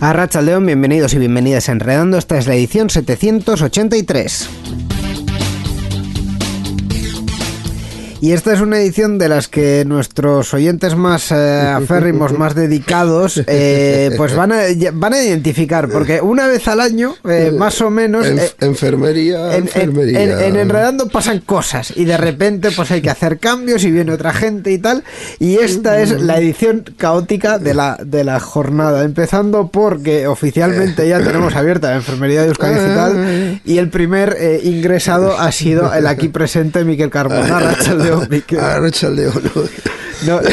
A Racha León, bienvenidos y bienvenidas a Enredando. Esta es la edición 783. Y esta es una edición de las que nuestros oyentes más eh, aférrimos, más dedicados, eh, pues van a, van a identificar, porque una vez al año, eh, más o menos... En- eh, enfermería, en, en- enfermería. en- en Enredando pasan cosas y de repente pues hay que hacer cambios y viene otra gente y tal. Y esta es la edición caótica de la, de la jornada. Empezando porque oficialmente ya tenemos abierta la enfermería de Euskadi Digital y el primer eh, ingresado ha sido el aquí presente Miquel Carmona. Arratsaldeon, Miquel. Arratsaldeon, No, no.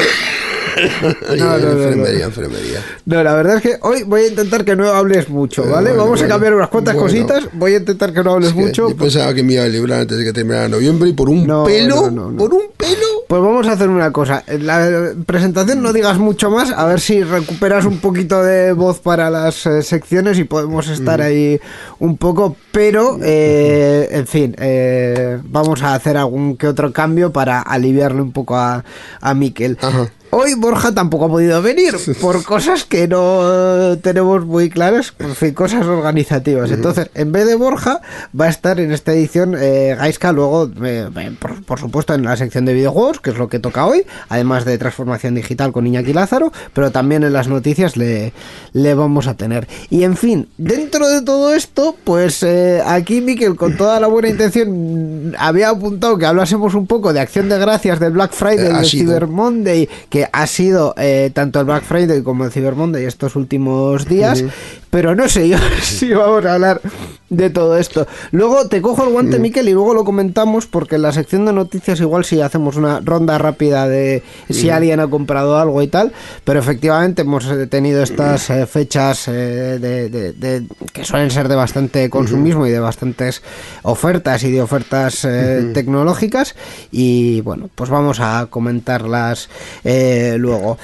No, no, no. enfermería, enfermería. no, la verdad es que hoy voy a intentar que no hables mucho, ¿vale? Bueno, Vamos a cambiar unas cuantas bueno. cositas. Voy a intentar que no hables Es que mucho. Yo pensaba que me iba a librar antes de que terminara noviembre y por un pelo, por un pelo. Pues vamos a hacer una cosa. En la presentación no digas mucho más, a ver si recuperas un poquito de voz para las eh, secciones y podemos estar ahí un poco, pero eh, en fin, eh, vamos a hacer algún que otro cambio para aliviarle un poco a, a Miquel. Ajá. Hoy Borja tampoco ha podido venir por cosas que no tenemos muy claras, en fin, cosas organizativas. Entonces, en vez de Borja, va a estar en esta edición eh, Gaiska, luego, eh, eh, por, por supuesto, en la sección de videojuegos, que es lo que toca hoy, además de transformación digital con Iñaki Lázaro, pero también en las noticias le, le vamos a tener. Y en fin, dentro de todo esto, pues eh, aquí Miquel, con toda la buena intención, había apuntado que hablásemos un poco de acción de gracias del Black Friday, Eh, del. Cyber Monday, que ha sido eh, tanto el Black Friday como el Cyber Monday estos últimos días, pero no sé yo si vamos a hablar de todo esto. Luego te cojo el guante, Miquel, y luego lo comentamos, porque en la sección de noticias igual si hacemos una ronda rápida de si alguien ha comprado algo y tal, pero efectivamente hemos eh, tenido estas eh, fechas eh, de, de- de- que suelen ser de bastante consumismo y de bastantes ofertas y de ofertas eh, tecnológicas, y bueno, pues vamos a comentarlas eh, luego.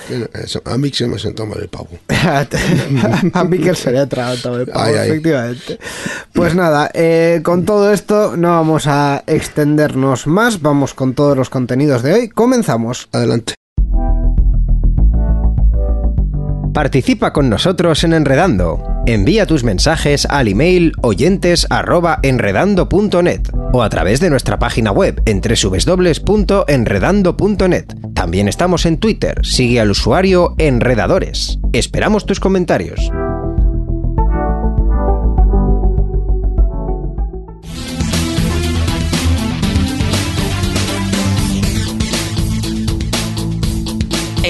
A mí se me sentó mal el pavo. a Miquel se le ha tragado el pavo, Ay, ay. Pues nada, eh, con todo esto no vamos a extendernos más, vamos con todos los contenidos de hoy. Comenzamos. Adelante. Participa con nosotros en Enredando. Envía tus mensajes al email oyentes@enredando.net o a través de nuestra página web en www.enredando.net. También estamos en Twitter. Sigue al usuario Enredadores. Esperamos tus comentarios.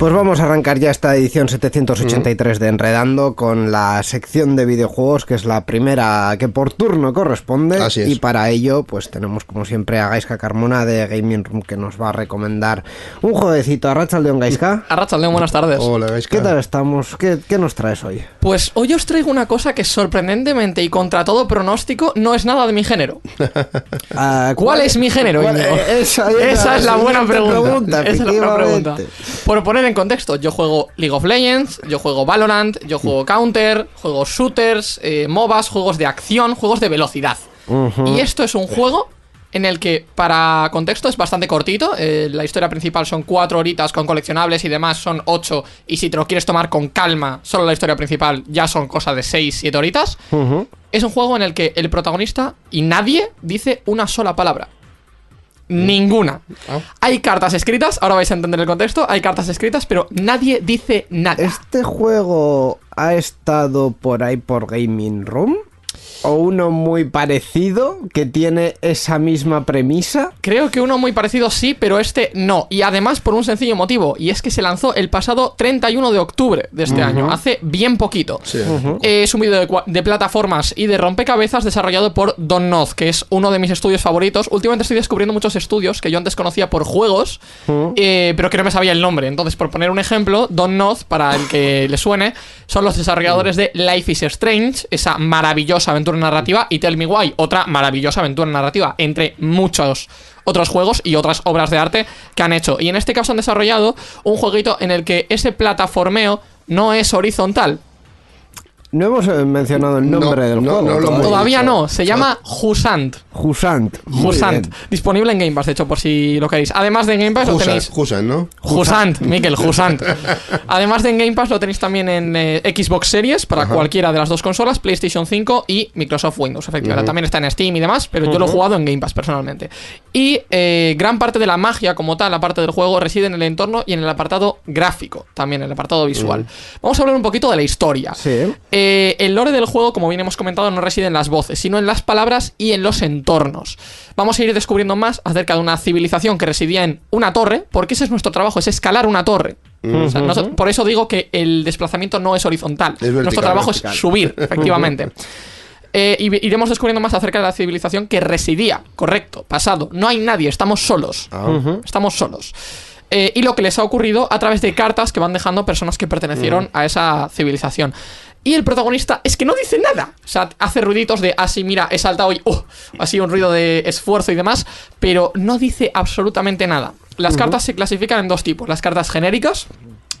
Pues vamos a arrancar ya esta edición 783 de Enredando con la sección de videojuegos, que es la primera que por turno corresponde. Así es. Y para ello, pues tenemos como siempre a Gaiska Carmona de Gaming Room que nos va a recomendar un jueguecito. Arrachaldeon Gaiska. Arrachaldeón, buenas tardes. Hola, Gaisca. ¿Qué tal estamos? ¿Qué, qué nos traes hoy? Pues hoy os traigo una cosa que sorprendentemente y contra todo pronóstico no es nada de mi género. Ah, ¿Cuál es mi género, cuál- esa, Esa es la buena pregunta. Esa es la buena pregunta. Por poner en contexto, yo juego League of Legends, yo juego Valorant, yo juego Counter, juego shooters, eh, MOBAs, juegos de acción, juegos de velocidad. Y esto es un juego en el que, para contexto, es bastante cortito. eh, la historia principal son cuatro horitas con coleccionables y demás son ocho. Y si te lo quieres tomar con calma, solo la historia principal ya son cosa de seis, siete horitas. Es un juego en el que el protagonista y nadie dice una sola palabra. Ninguna. Ah. Hay cartas escritas, ahora vais a entender el contexto. Hay cartas escritas, pero nadie dice nada. ¿Este juego ha estado por ahí por Gaming Room? ¿O uno muy parecido que tiene esa misma premisa? Creo que uno muy parecido sí, pero este no. Y además por un sencillo motivo, y es que se lanzó el pasado 31 de octubre de este año, hace bien poquito. Sí. Es un vídeo de plataformas y de rompecabezas desarrollado por Don Noz, que es uno de mis estudios favoritos. Últimamente estoy descubriendo muchos estudios que yo antes conocía por juegos, eh, pero que no me sabía el nombre. Entonces, por poner un ejemplo, Don Noz, para el que le suene, son los desarrolladores de Life is Strange, esa maravillosa aventura narrativa, y Tell Me Why, otra maravillosa aventura narrativa, entre muchos otros juegos y otras obras de arte que han hecho. Y en este caso han desarrollado un jueguito en el que ese plataformeo no es horizontal. No hemos eh, mencionado el nombre No, del no, juego. no lo hemos Todavía no, se llama Husant. Jusant. Muy Husant. bien. Disponible en Game Pass, de hecho, por si lo queréis. Además de en Game Pass lo tenéis. Husan, ¿no? Husant, Miquel, Husant. Además de en Game Pass lo tenéis también en eh, Xbox Series para cualquiera de las dos consolas, PlayStation 5 y Microsoft Windows, efectivamente. También está en Steam y demás, pero yo lo he jugado en Game Pass personalmente. Y eh, gran parte de la magia como tal, la parte del juego, reside en el entorno y en el apartado gráfico, también en el apartado visual. Vamos a hablar un poquito de la historia. Sí. Eh, el lore del juego, como bien hemos comentado, no reside en las voces, sino en las palabras y en los entornos. Vamos a ir descubriendo más acerca de una civilización que residía en una torre, porque ese es nuestro trabajo, es escalar una torre. O sea, noso- por eso digo que el desplazamiento no es horizontal. vertical, nuestro trabajo vertical. es subir, efectivamente. Eh, iremos descubriendo más acerca de la civilización que residía, correcto, pasado. No hay nadie, estamos solos. Estamos solos. Eh, y lo que les ha ocurrido a través de cartas que van dejando personas que pertenecieron a esa civilización. Y el protagonista es que no dice nada. O sea, hace ruiditos de así, mira, he saltado y uh, así un ruido de esfuerzo y demás, pero no dice absolutamente nada. Las cartas se clasifican en dos tipos: las cartas genéricas,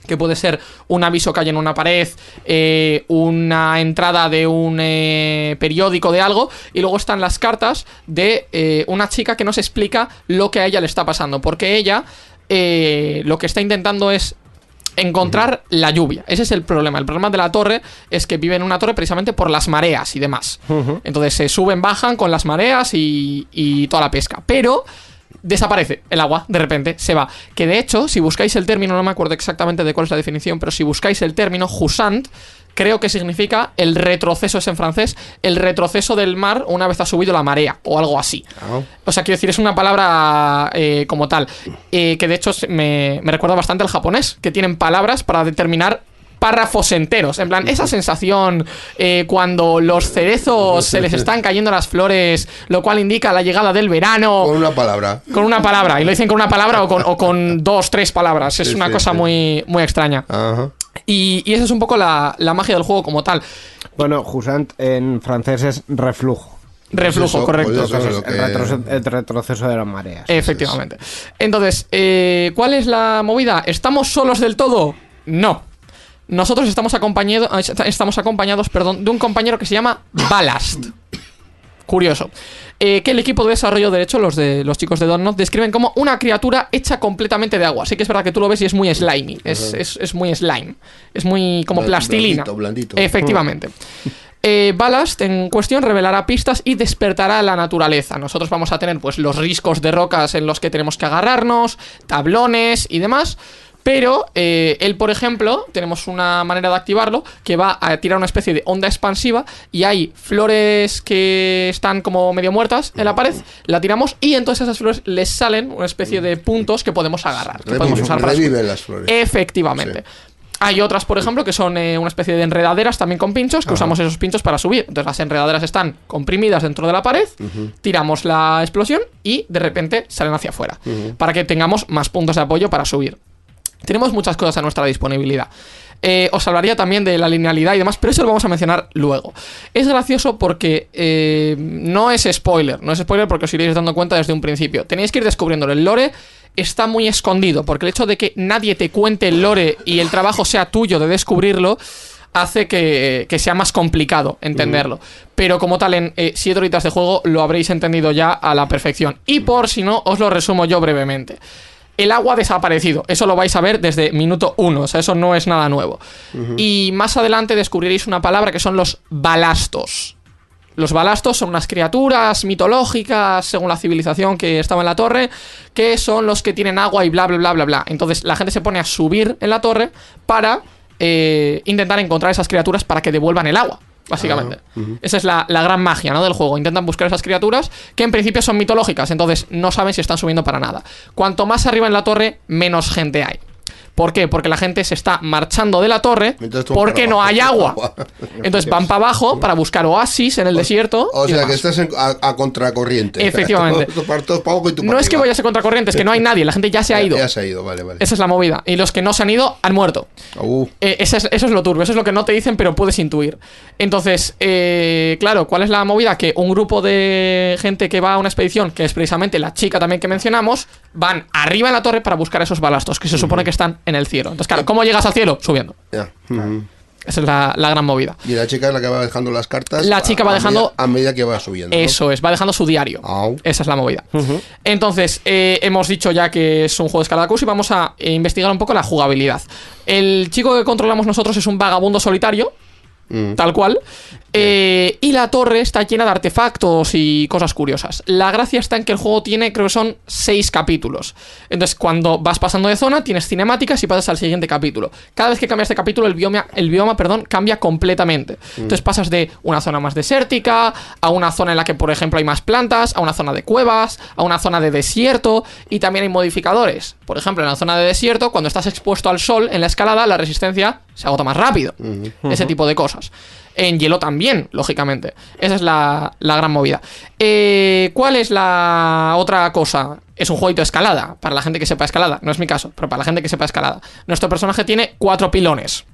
que puede ser un aviso que hay en una pared, eh, una entrada de un eh, periódico de algo, y luego están las cartas de eh, una chica que nos explica lo que a ella le está pasando, porque ella eh, lo que está intentando es encontrar la lluvia. Ese es el problema. El problema de la torre es que vive en una torre precisamente por las mareas y demás. Entonces se suben, bajan con las mareas y, y toda la pesca. Pero desaparece el agua, de repente, se va. Que de hecho, si buscáis el término, no me acuerdo exactamente de cuál es la definición, pero si buscáis el término jusant, creo que significa el retroceso, es en francés, el retroceso del mar una vez ha subido la marea, o algo así. Ah. O sea, quiero decir, es una palabra eh, como tal, eh, que de hecho me, me recuerda bastante al japonés, que tienen palabras para determinar párrafos enteros. En plan, esa sensación eh, cuando los cerezos se les están cayendo las flores, lo cual indica la llegada del verano. Con una palabra. Con una palabra, y lo dicen con una palabra o con, o con dos, tres palabras. Es Sí, una sí, cosa sí. muy, muy extraña. Ajá. Y, y esa es un poco la, la magia del juego como tal. Bueno, Jusant en francés es reflujo. Reflujo, eso, correcto. pues eso es el, que- retroceso, el retroceso de las mareas. Efectivamente. Entonces, eh, ¿cuál es la movida? ¿Estamos solos del todo? No. Nosotros estamos acompañados, estamos acompañados perdón, de un compañero que se llama Ballast. Curioso. Eh, que el equipo de desarrollo, de hecho, los de los chicos de Donut, describen como una criatura hecha completamente de agua. Sí que es verdad que tú lo ves y es muy slimy. Es, es- es muy slime. Es muy como plastilina. blandito, blandito. Efectivamente. Eh, Ballast en cuestión revelará pistas y despertará la naturaleza. Nosotros vamos a tener pues los riscos de rocas en los que tenemos que agarrarnos, tablones y demás. Pero eh, él, por ejemplo, tenemos una manera de activarlo que va a tirar una especie de onda expansiva y hay flores que están como medio muertas en la pared, la tiramos y entonces a esas flores les salen una especie de puntos que podemos agarrar. Que podemos usar para reviven las flores. Efectivamente. Hay otras, por ejemplo, que son eh, una especie de enredaderas también con pinchos, que usamos esos pinchos para subir. Entonces las enredaderas están comprimidas dentro de la pared, tiramos la explosión y de repente salen hacia afuera. Para que tengamos más puntos de apoyo para subir. Tenemos muchas cosas a nuestra disponibilidad. Eh, os hablaría también de la linealidad y demás, pero eso lo vamos a mencionar luego. Es gracioso porque eh, no es spoiler, no es spoiler porque os iréis dando cuenta desde un principio. Tenéis que ir descubriéndolo. El lore está muy escondido, porque el hecho de que nadie te cuente el lore y el trabajo sea tuyo de descubrirlo, hace que, que sea más complicado entenderlo. Pero como tal, en 7 horitas de juego lo habréis entendido ya a la perfección. Y por si no, os lo resumo yo brevemente. El agua ha desaparecido, eso lo vais a ver desde minuto 1, o sea, eso no es nada nuevo. Y más adelante descubriréis una palabra que son los balastos. Los balastos son unas criaturas mitológicas, según la civilización que estaba en la torre, que son los que tienen agua y bla, bla, bla, bla, bla. Entonces la gente se pone a subir en la torre para eh, intentar encontrar esas criaturas para que devuelvan el agua. Básicamente. Esa es la, la gran magia ¿no? del juego. Intentan buscar esas criaturas que en principio son mitológicas, entonces no saben si están subiendo para nada. Cuanto más arriba en la torre, menos gente hay. ¿Por qué? Porque la gente se está marchando de la torre porque no hay agua. Entonces van para abajo para buscar oasis en el desierto. O sea, que estás en- a, a contracorriente. Efectivamente. No es que vayas a contracorriente, es que no hay nadie, la gente ya se ha ido. Ya se ha ido, vale, vale. Esa es la movida. Y los que no se han ido han muerto. Uh, Eh, es- eso es lo turbio, eso es lo que no te dicen, pero puedes intuir. Entonces, eh, claro, ¿cuál es la movida? Que un grupo de gente que va a una expedición, que es precisamente la chica también que mencionamos, van arriba en la torre para buscar esos balastos, que se supone que están en el cielo. Entonces, claro, ¿cómo llegas al cielo? Subiendo. ya. Esa es la, la gran movida. Y la chica es la que va dejando las cartas. La a- chica va a dejando- medida- a medida que va subiendo. ¿no? Eso es, va dejando su diario. Au. Esa es la movida. Entonces, eh, hemos dicho ya que es un juego de escalada curso y vamos a eh, investigar un poco la jugabilidad. El chico que controlamos nosotros es un vagabundo solitario, Mm. tal cual. eh, y la torre está llena de artefactos y cosas curiosas. La gracia está en que el juego tiene, creo que son seis capítulos. Entonces, cuando vas pasando de zona, tienes cinemáticas y pasas al siguiente capítulo. Cada vez que cambias de capítulo, el bioma, el bioma perdón, cambia completamente. Entonces pasas de una zona más desértica, a una zona en la que, por ejemplo, hay más plantas, a una zona de cuevas, a una zona de desierto, y también hay modificadores. Por ejemplo, en la zona de desierto, cuando estás expuesto al sol en la escalada, la resistencia se agota más rápido. Ese tipo de cosas. En hielo también, lógicamente. Esa es la, la gran movida. Eh, ¿Cuál es la otra cosa? Es un jueguito de escalada, para la gente que sepa escalada. No es mi caso, pero para la gente que sepa escalada. Nuestro personaje tiene cuatro pilones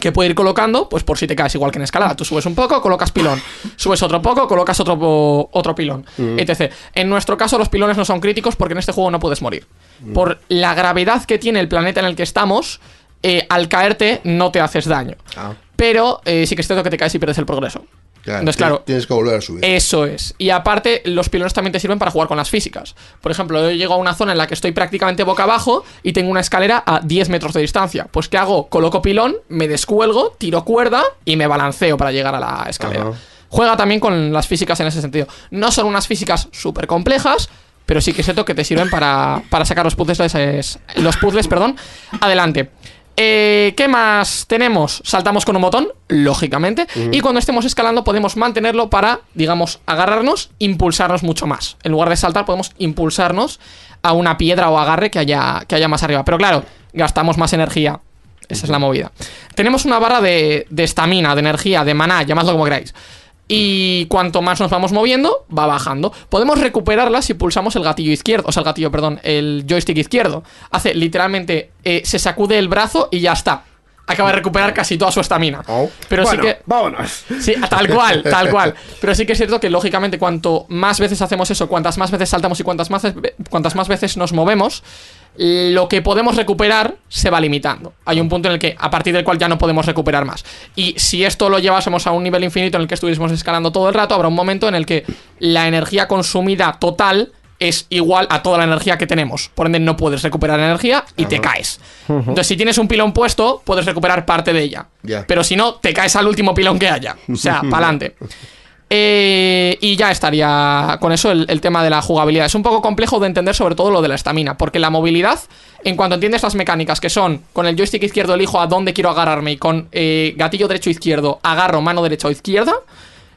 que puede ir colocando, pues por si te caes igual que en escalada. Tú subes un poco, colocas pilón. Subes otro poco, colocas otro, otro pilón. Etc. En nuestro caso, los pilones no son críticos porque en este juego no puedes morir. Por la gravedad que tiene el planeta en el que estamos, eh, al caerte no te haces daño. Ah, Pero eh, sí que es cierto que te caes y pierdes el progreso. claro, Entonces, tienes- claro, Tienes que volver a subir. eso es. Y aparte, los pilones también te sirven para jugar con las físicas. Por ejemplo, yo llego a una zona en la que estoy prácticamente boca abajo y tengo una escalera a 10 metros de distancia. Pues, ¿qué hago? Coloco pilón, me descuelgo, tiro cuerda y me balanceo para llegar a la escalera. Ajá. Juega también con las físicas en ese sentido. No son unas físicas súper complejas, pero sí que es cierto que te sirven para, para sacar los puzzles, es- los puzzles perdón, adelante. Eh, ¿Qué más tenemos? Saltamos con un botón, lógicamente, y cuando estemos escalando podemos mantenerlo para, digamos, agarrarnos, impulsarnos mucho más. En lugar de saltar podemos impulsarnos a una piedra o agarre que haya, que haya más arriba. Pero claro, gastamos más energía. Esa es la movida. Tenemos una barra de de estamina, de, energía, de maná, llamadlo como queráis. Y cuanto más nos vamos moviendo, va bajando. Podemos recuperarla si pulsamos el gatillo izquierdo, o sea, el gatillo, perdón, el joystick izquierdo. Hace literalmente, eh, se sacude el brazo y ya está. Acaba de recuperar casi toda su estamina. Oh. Pero Bueno, sí que... vámonos. Sí, tal cual, tal cual. Pero sí que es cierto que, lógicamente, cuanto más veces hacemos eso, cuantas más veces saltamos y cuantas más, cuantas más veces nos movemos, lo que podemos recuperar se va limitando. Hay un punto en el que, a partir del cual ya no podemos recuperar más. Y si esto lo llevásemos a un nivel infinito en el que estuviésemos escalando todo el rato, habrá un momento en el que la energía consumida total es igual a toda la energía que tenemos. Por ende, no puedes recuperar energía y te caes. Entonces, si tienes un pilón puesto, puedes recuperar parte de ella. Ya. Pero si no, te caes al último pilón que haya. O sea, para adelante. Eh, y ya estaría con eso el, el tema de la jugabilidad. Es un poco complejo de entender sobre todo lo de la estamina, porque la movilidad, en cuanto entiendes las mecánicas que son, con el joystick izquierdo elijo a dónde quiero agarrarme y con eh, gatillo derecho izquierdo agarro mano derecha o izquierda,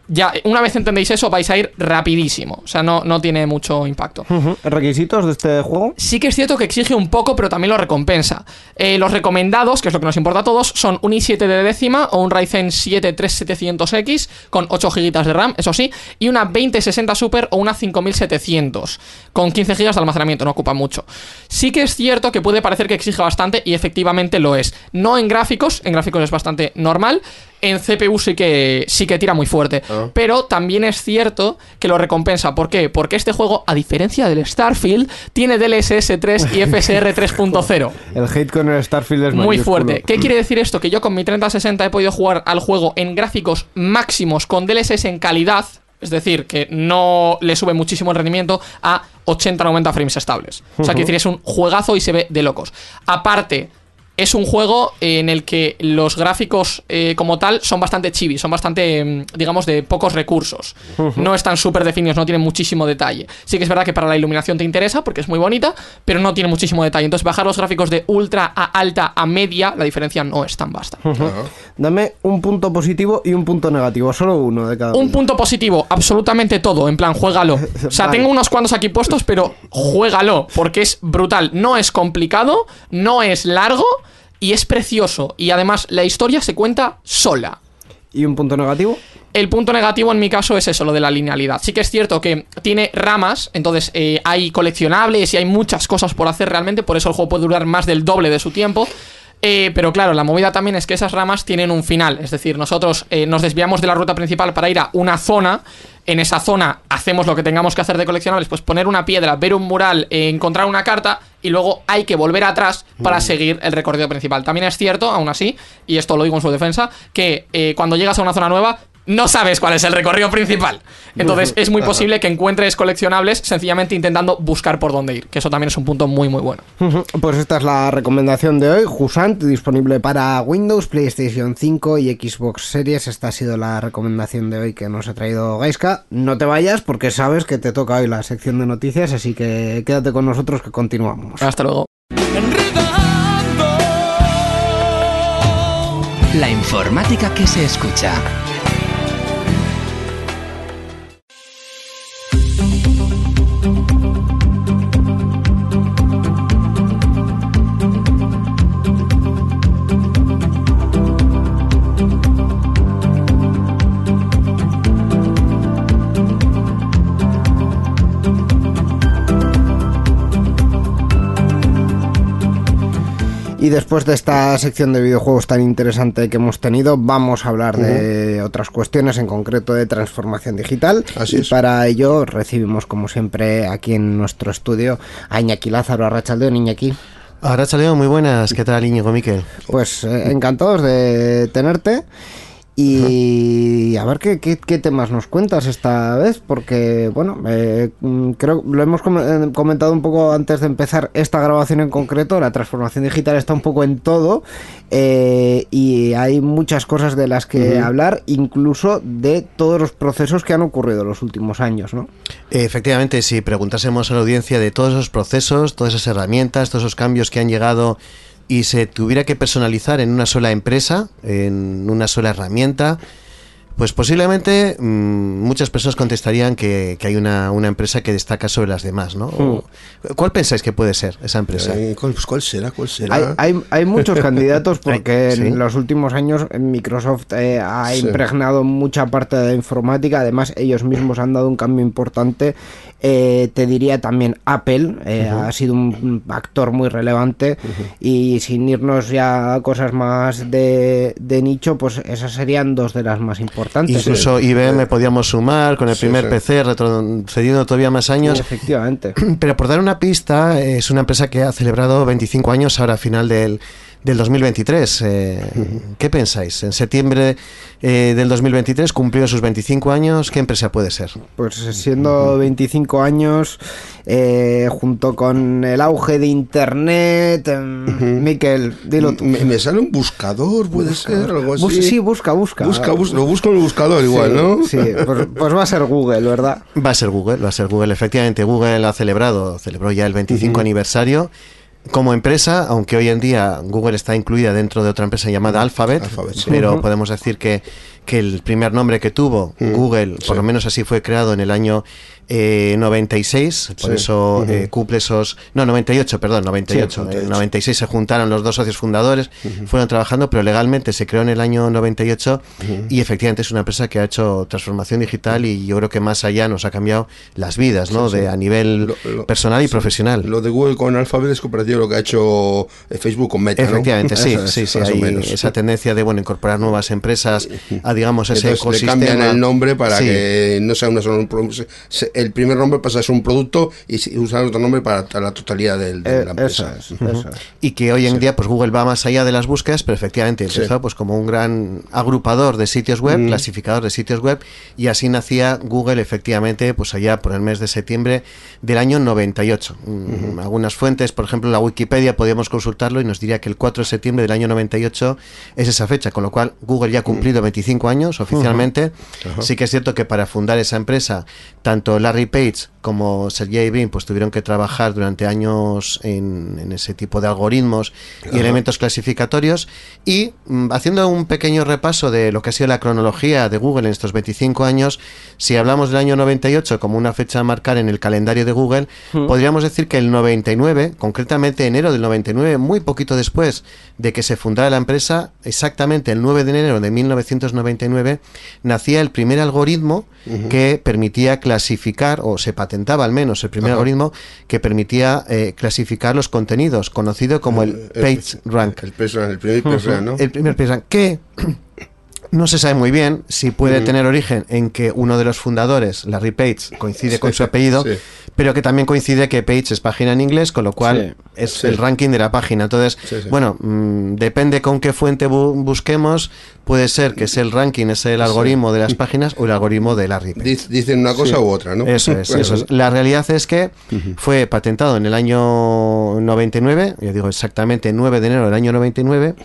ya una vez entendéis eso vais a ir rapidísimo. O sea, no, no tiene mucho impacto. ¿Requisitos de este juego? Sí que es cierto que exige un poco, pero también lo recompensa. Eh, los recomendados, que es lo que nos importa a todos, son un i7 de décima o un Ryzen 7 3700X con 8 GB de RAM, eso sí, y una 2060 Super o una 5700 con 15 GB de almacenamiento, no ocupa mucho. Sí que es cierto que puede parecer que exige bastante y efectivamente lo es. No en gráficos, en gráficos es bastante normal. En CPU sí que, sí que tira muy fuerte. Ah. Pero también es cierto que lo recompensa. ¿Por qué? Porque este juego, a diferencia del Starfield, tiene DLSS 3 y FSR 3.0. El hate con el Starfield es Muy mayúsculo. fuerte. ¿Qué quiere decir esto? Que yo con mi 3060 he podido jugar al juego en gráficos máximos con DLSS en calidad, es decir, que no le sube muchísimo el rendimiento a 80-90 frames estables. O sea, quiere decir, es un juegazo y se ve de locos. Aparte, es un juego en el que los gráficos eh, como tal son bastante chibi, son bastante, mm, digamos, de pocos recursos. No están súper definidos, no tienen muchísimo detalle. Sí que es verdad que para la iluminación te interesa porque es muy bonita, pero no tiene muchísimo detalle. Entonces bajar los gráficos de ultra a alta a media, la diferencia no es tan vasta. Dame un punto positivo y un punto negativo, solo uno de cada Un uno. punto positivo, absolutamente todo, en plan, juégalo. O sea, Vale. tengo unos cuantos aquí puestos, pero juégalo, porque es brutal. No es complicado, no es largo y es precioso. Y además, la historia se cuenta sola. ¿Y un punto negativo? El punto negativo en mi caso es eso, lo de la linealidad. Sí que es cierto que tiene ramas, entonces eh, hay coleccionables y hay muchas cosas por hacer realmente, por eso el juego puede durar más del doble de su tiempo. Eh, pero claro, la movida también es que esas ramas tienen un final, es decir, nosotros eh, nos desviamos de la ruta principal para ir a una zona, en esa zona hacemos lo que tengamos que hacer de coleccionables, pues poner una piedra, ver un mural, eh, encontrar una carta y luego hay que volver atrás para seguir el recorrido principal. También es cierto, aún así, y esto lo digo en su defensa, que eh, cuando llegas a una zona nueva no sabes cuál es el recorrido principal. Entonces es muy posible que encuentres coleccionables sencillamente intentando buscar por dónde ir, que eso también es un punto muy muy bueno. Pues esta es la recomendación de hoy, Jusant, disponible para Windows, PlayStation 5 y Xbox Series. Esta ha sido la recomendación de hoy que nos ha traído Gaiska. No te vayas porque sabes que te toca hoy la sección de noticias, así que quédate con nosotros que continuamos. Hasta luego. La informática que se escucha. Y después de esta sección de videojuegos tan interesante que hemos tenido, vamos a hablar de otras cuestiones, en concreto de transformación digital. Así y es. para ello recibimos, como siempre, aquí en nuestro estudio a Iñaki Lázaro, a Rachaldeón. Iñaki, Ahora Chaleo, muy buenas. ¿Qué tal, Íñigo Miquel? pues eh, encantados de tenerte. Y a ver qué, qué- qué temas nos cuentas esta vez, porque, bueno, eh, mm, creo lo hemos eh, comentado un poco antes de empezar esta grabación en concreto. La transformación digital está un poco en todo eh, y hay muchas cosas de las que hablar, incluso de todos los procesos que han ocurrido en los últimos años, ¿no? Efectivamente, si preguntásemos a la audiencia de todos esos procesos, todas esas herramientas, todos esos cambios que han llegado y se tuviera que personalizar en una sola empresa, en una sola herramienta, pues posiblemente mm, muchas personas contestarían que, que hay una, una empresa que destaca sobre las demás, ¿no? O- ¿Cuál pensáis que puede ser esa empresa? Eh, ¿cuál, pues, ¿Cuál será? ¿Cuál será? Hay, hay, hay muchos candidatos porque sí. en los últimos años Microsoft eh, ha Sí. impregnado mucha parte de la informática. Además, ellos mismos han dado un cambio importante. Eh, te diría también Apple eh, ha sido un actor muy relevante. Y sin irnos ya a cosas más de, de nicho, pues esas serían dos de las más importantes. Incluso IBM podíamos sumar con el Sí, primer sí. PC, retrocediendo todavía más Sí, años. efectivamente. Pero por dar una pista, es una empresa que ha celebrado 25 años ahora a final del, del 2023. Eh, ¿Qué pensáis? En septiembre eh, del 2023 cumplió sus 25 años. ¿Qué empresa puede ser? Pues siendo 25 años, eh, junto con el auge de Internet, em, Miquel, dilo tú. Me, me sale un buscador, puede ser, algo así. Bus- sí, busca, busca. Busca, bus- lo busco en el buscador igual, Sí, ¿no? Sí, pues, pues va a ser Google, ¿verdad? Va a ser Google, va a ser Google. Efectivamente, Google ha celebrado, celebró ya el 25 aniversario. Como empresa, aunque hoy en día Google está incluida dentro de otra empresa llamada Alphabet, Alphabet, sí. pero podemos decir que, que el primer nombre que tuvo Google, por sí. lo menos así fue creado en el año eh, 96, por Sí. eso eh, cumple esos... No, 98, perdón, 98. Sí, En 98. 96 se juntaron los dos socios fundadores, fueron trabajando, pero legalmente se creó en el año 98 y efectivamente es una empresa que ha hecho transformación digital y yo creo que más allá nos ha cambiado las vidas, ¿no? Sí, sí. De, a nivel Lo- lo- personal y sí. profesional. Lo de Google con Alphabet es prácticamente parecido a lo que ha hecho eh, Facebook con Meta, ¿no? Efectivamente, sí, es, sí, sí, hay menos. esa tendencia de bueno incorporar nuevas empresas a digamos ese Entonces le ecosistema. cambian el nombre para Sí. que no sea una sola el primer nombre pasa a ser un producto y usar otro nombre para la totalidad de, Eh, la empresa. eso es, eso es. y que hoy en día pues Google va más allá de las búsquedas, pero efectivamente empezó Sí. pues como un gran agrupador de sitios web, Mm. clasificador de sitios web y así nacía Google efectivamente pues allá por el mes de septiembre del año 98. Mm, Algunas fuentes, por ejemplo la Wikipedia podíamos consultarlo y nos diría que el 4 de septiembre del año 98 es esa fecha, con lo cual Google ya ha cumplido 25 años oficialmente. Sí que es cierto que para fundar esa empresa tanto Larry Page como Sergey Brin pues tuvieron que trabajar durante años en, en ese tipo de algoritmos y elementos clasificatorios y mm, haciendo un pequeño repaso de lo que ha sido la cronología de Google en estos 25 años, si hablamos del año 98 como una fecha a marcar en el calendario de Google, podríamos decir que el 99, concretamente enero del 99, muy poquito después de que se fundara la empresa, exactamente el 9 de enero de 1999, nacía el primer algoritmo que permitía clasificar, o se patentaba al menos el primer Ajá. algoritmo que permitía eh, clasificar los contenidos, conocido como el Page Rank. El, PageRank, el primer PageRank, ¿no? El primer Page Rank, que no se sabe muy bien si puede tener origen en que uno de los fundadores, Larry Page, coincide con su apellido, sí. pero que también coincide que Page es página en inglés, con lo cual es el ranking de la página. Entonces, bueno, mm, depende con qué fuente bu- busquemos, puede ser que es el ranking, es el algoritmo de las páginas o el algoritmo de Larry Page. Dic- Dicen una cosa u otra, ¿no? Eso es, eso es. La realidad es que fue patentado en el año 99, ya digo exactamente 9 de enero del año 99,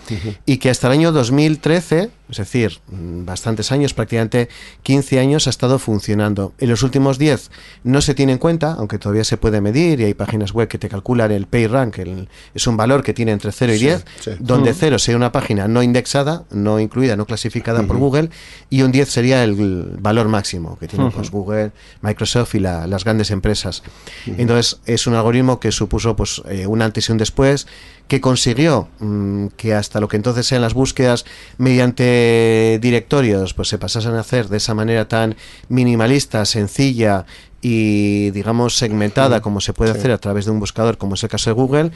y que hasta el año 2013, es decir, mm, bastantes años, prácticamente 15 años, ha estado funcionando. En los últimos 10 no se tiene en cuenta, aunque todavía se puede medir y hay páginas web que te calculan el PageRank, el- es un valor que tiene entre 0 y Sí, 10, sí. donde 0 sería una página no indexada, no incluida, no clasificada por Google, y un 10 sería el valor máximo que tiene pues, Google, Microsoft y la- las grandes empresas. Entonces, es un algoritmo que supuso pues, eh, un antes y un después, que consiguió mm, que hasta lo que entonces eran las búsquedas mediante directorios, pues se pasasen a hacer de esa manera tan minimalista, sencilla y digamos segmentada como se puede hacer a través de un buscador como es el caso de Google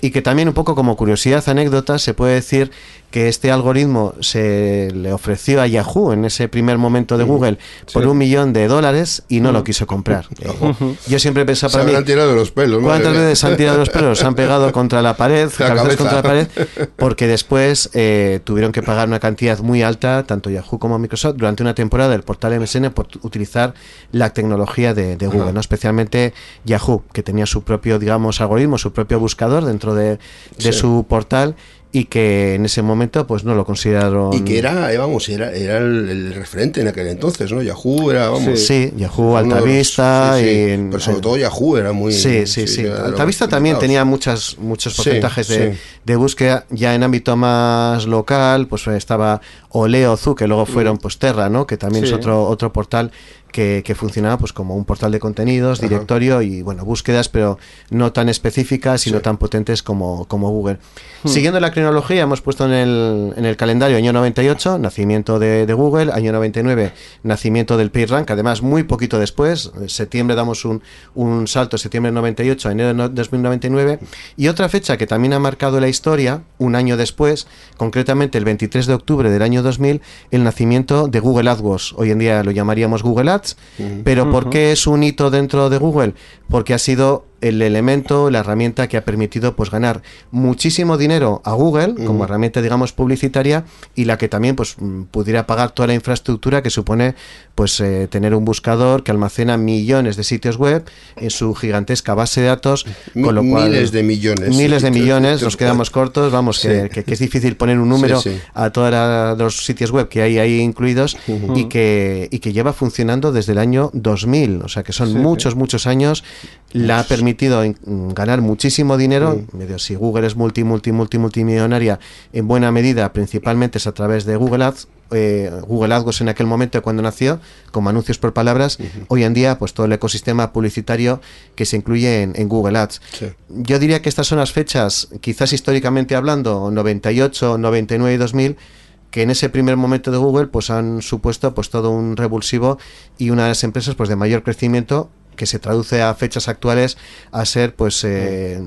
y que también un poco como curiosidad, anécdota, se puede decir que este algoritmo se le ofreció a Yahoo en ese primer momento de Google por un millón de dólares y no lo quiso comprar. Eh, Yo siempre pensaba Se para mí, habrán tirado los pelos. ¿Cuántas veces se han tirado los pelos? Se han pegado contra la pared, La cabezas contra la pared, porque después eh, tuvieron que pagar una cantidad muy alta, tanto Yahoo como Microsoft, durante una temporada del portal MSN por utilizar la tecnología de, de Google, ¿no? especialmente Yahoo, que tenía su propio, digamos, algoritmo, su propio buscador dentro de, de Sí. su portal y que en ese momento pues no lo consideraron Y que era, eh, vamos, era, era el, el referente en aquel entonces, ¿no? Yahoo era, vamos. Sí, Yahoo, uno de los- Altavista sí, sí, y en- pero sobre todo Yahoo era muy. Sí, sí, sí. Altavista también tenía muchas, muchos Sí, porcentajes de, sí. de búsqueda. Ya en ámbito más local, pues estaba Oleo Zu, que luego fueron pues Terra, ¿no? Que también es Sí. otro, otro portal que, que funcionaba pues como un portal de contenidos, directorio y bueno, búsquedas, pero no tan específicas y no tan potentes como, como Google. Siguiendo la cronología, hemos puesto en el, en el calendario año 98, nacimiento de, de Google, año 99, nacimiento del PageRank, además muy poquito después, en septiembre damos un, un salto, septiembre del 98 a enero de no- 2099, y otra fecha que también ha marcado la historia, un año después, concretamente el 23 de octubre del año 2000, el nacimiento de Google AdWords, hoy en día lo llamaríamos Google Ads, pero ¿por qué es un hito dentro de Google? Porque ha sido el elemento, la herramienta que ha permitido pues ganar muchísimo dinero a Google como herramienta digamos publicitaria y la que también pues mm, pudiera pagar toda la infraestructura que supone pues eh, tener un buscador que almacena millones de sitios web en su gigantesca base de datos Mi- con lo cual miles de millones. miles de millones nos quedamos cortos vamos que, Sí. que- que es difícil poner un número Sí, sí. a todos los sitios web que hay ahí incluidos y que y que lleva funcionando desde el año 2000 o sea que son muchos muchos años la ha permitido en- ganar muchísimo dinero medio si Google es multi multi multi multimillonaria en buena medida principalmente es a través de Google Ads eh, Google AdWords en aquel momento cuando nació como anuncios por palabras hoy en día pues todo el ecosistema publicitario que se incluye en, en Google Ads. Sí. yo diría que estas son las fechas, quizás históricamente hablando, 98, 99 y 2000, que en ese primer momento de Google pues han supuesto pues todo un revulsivo y una de las empresas pues de mayor crecimiento que se traduce a fechas actuales a ser, pues, eh,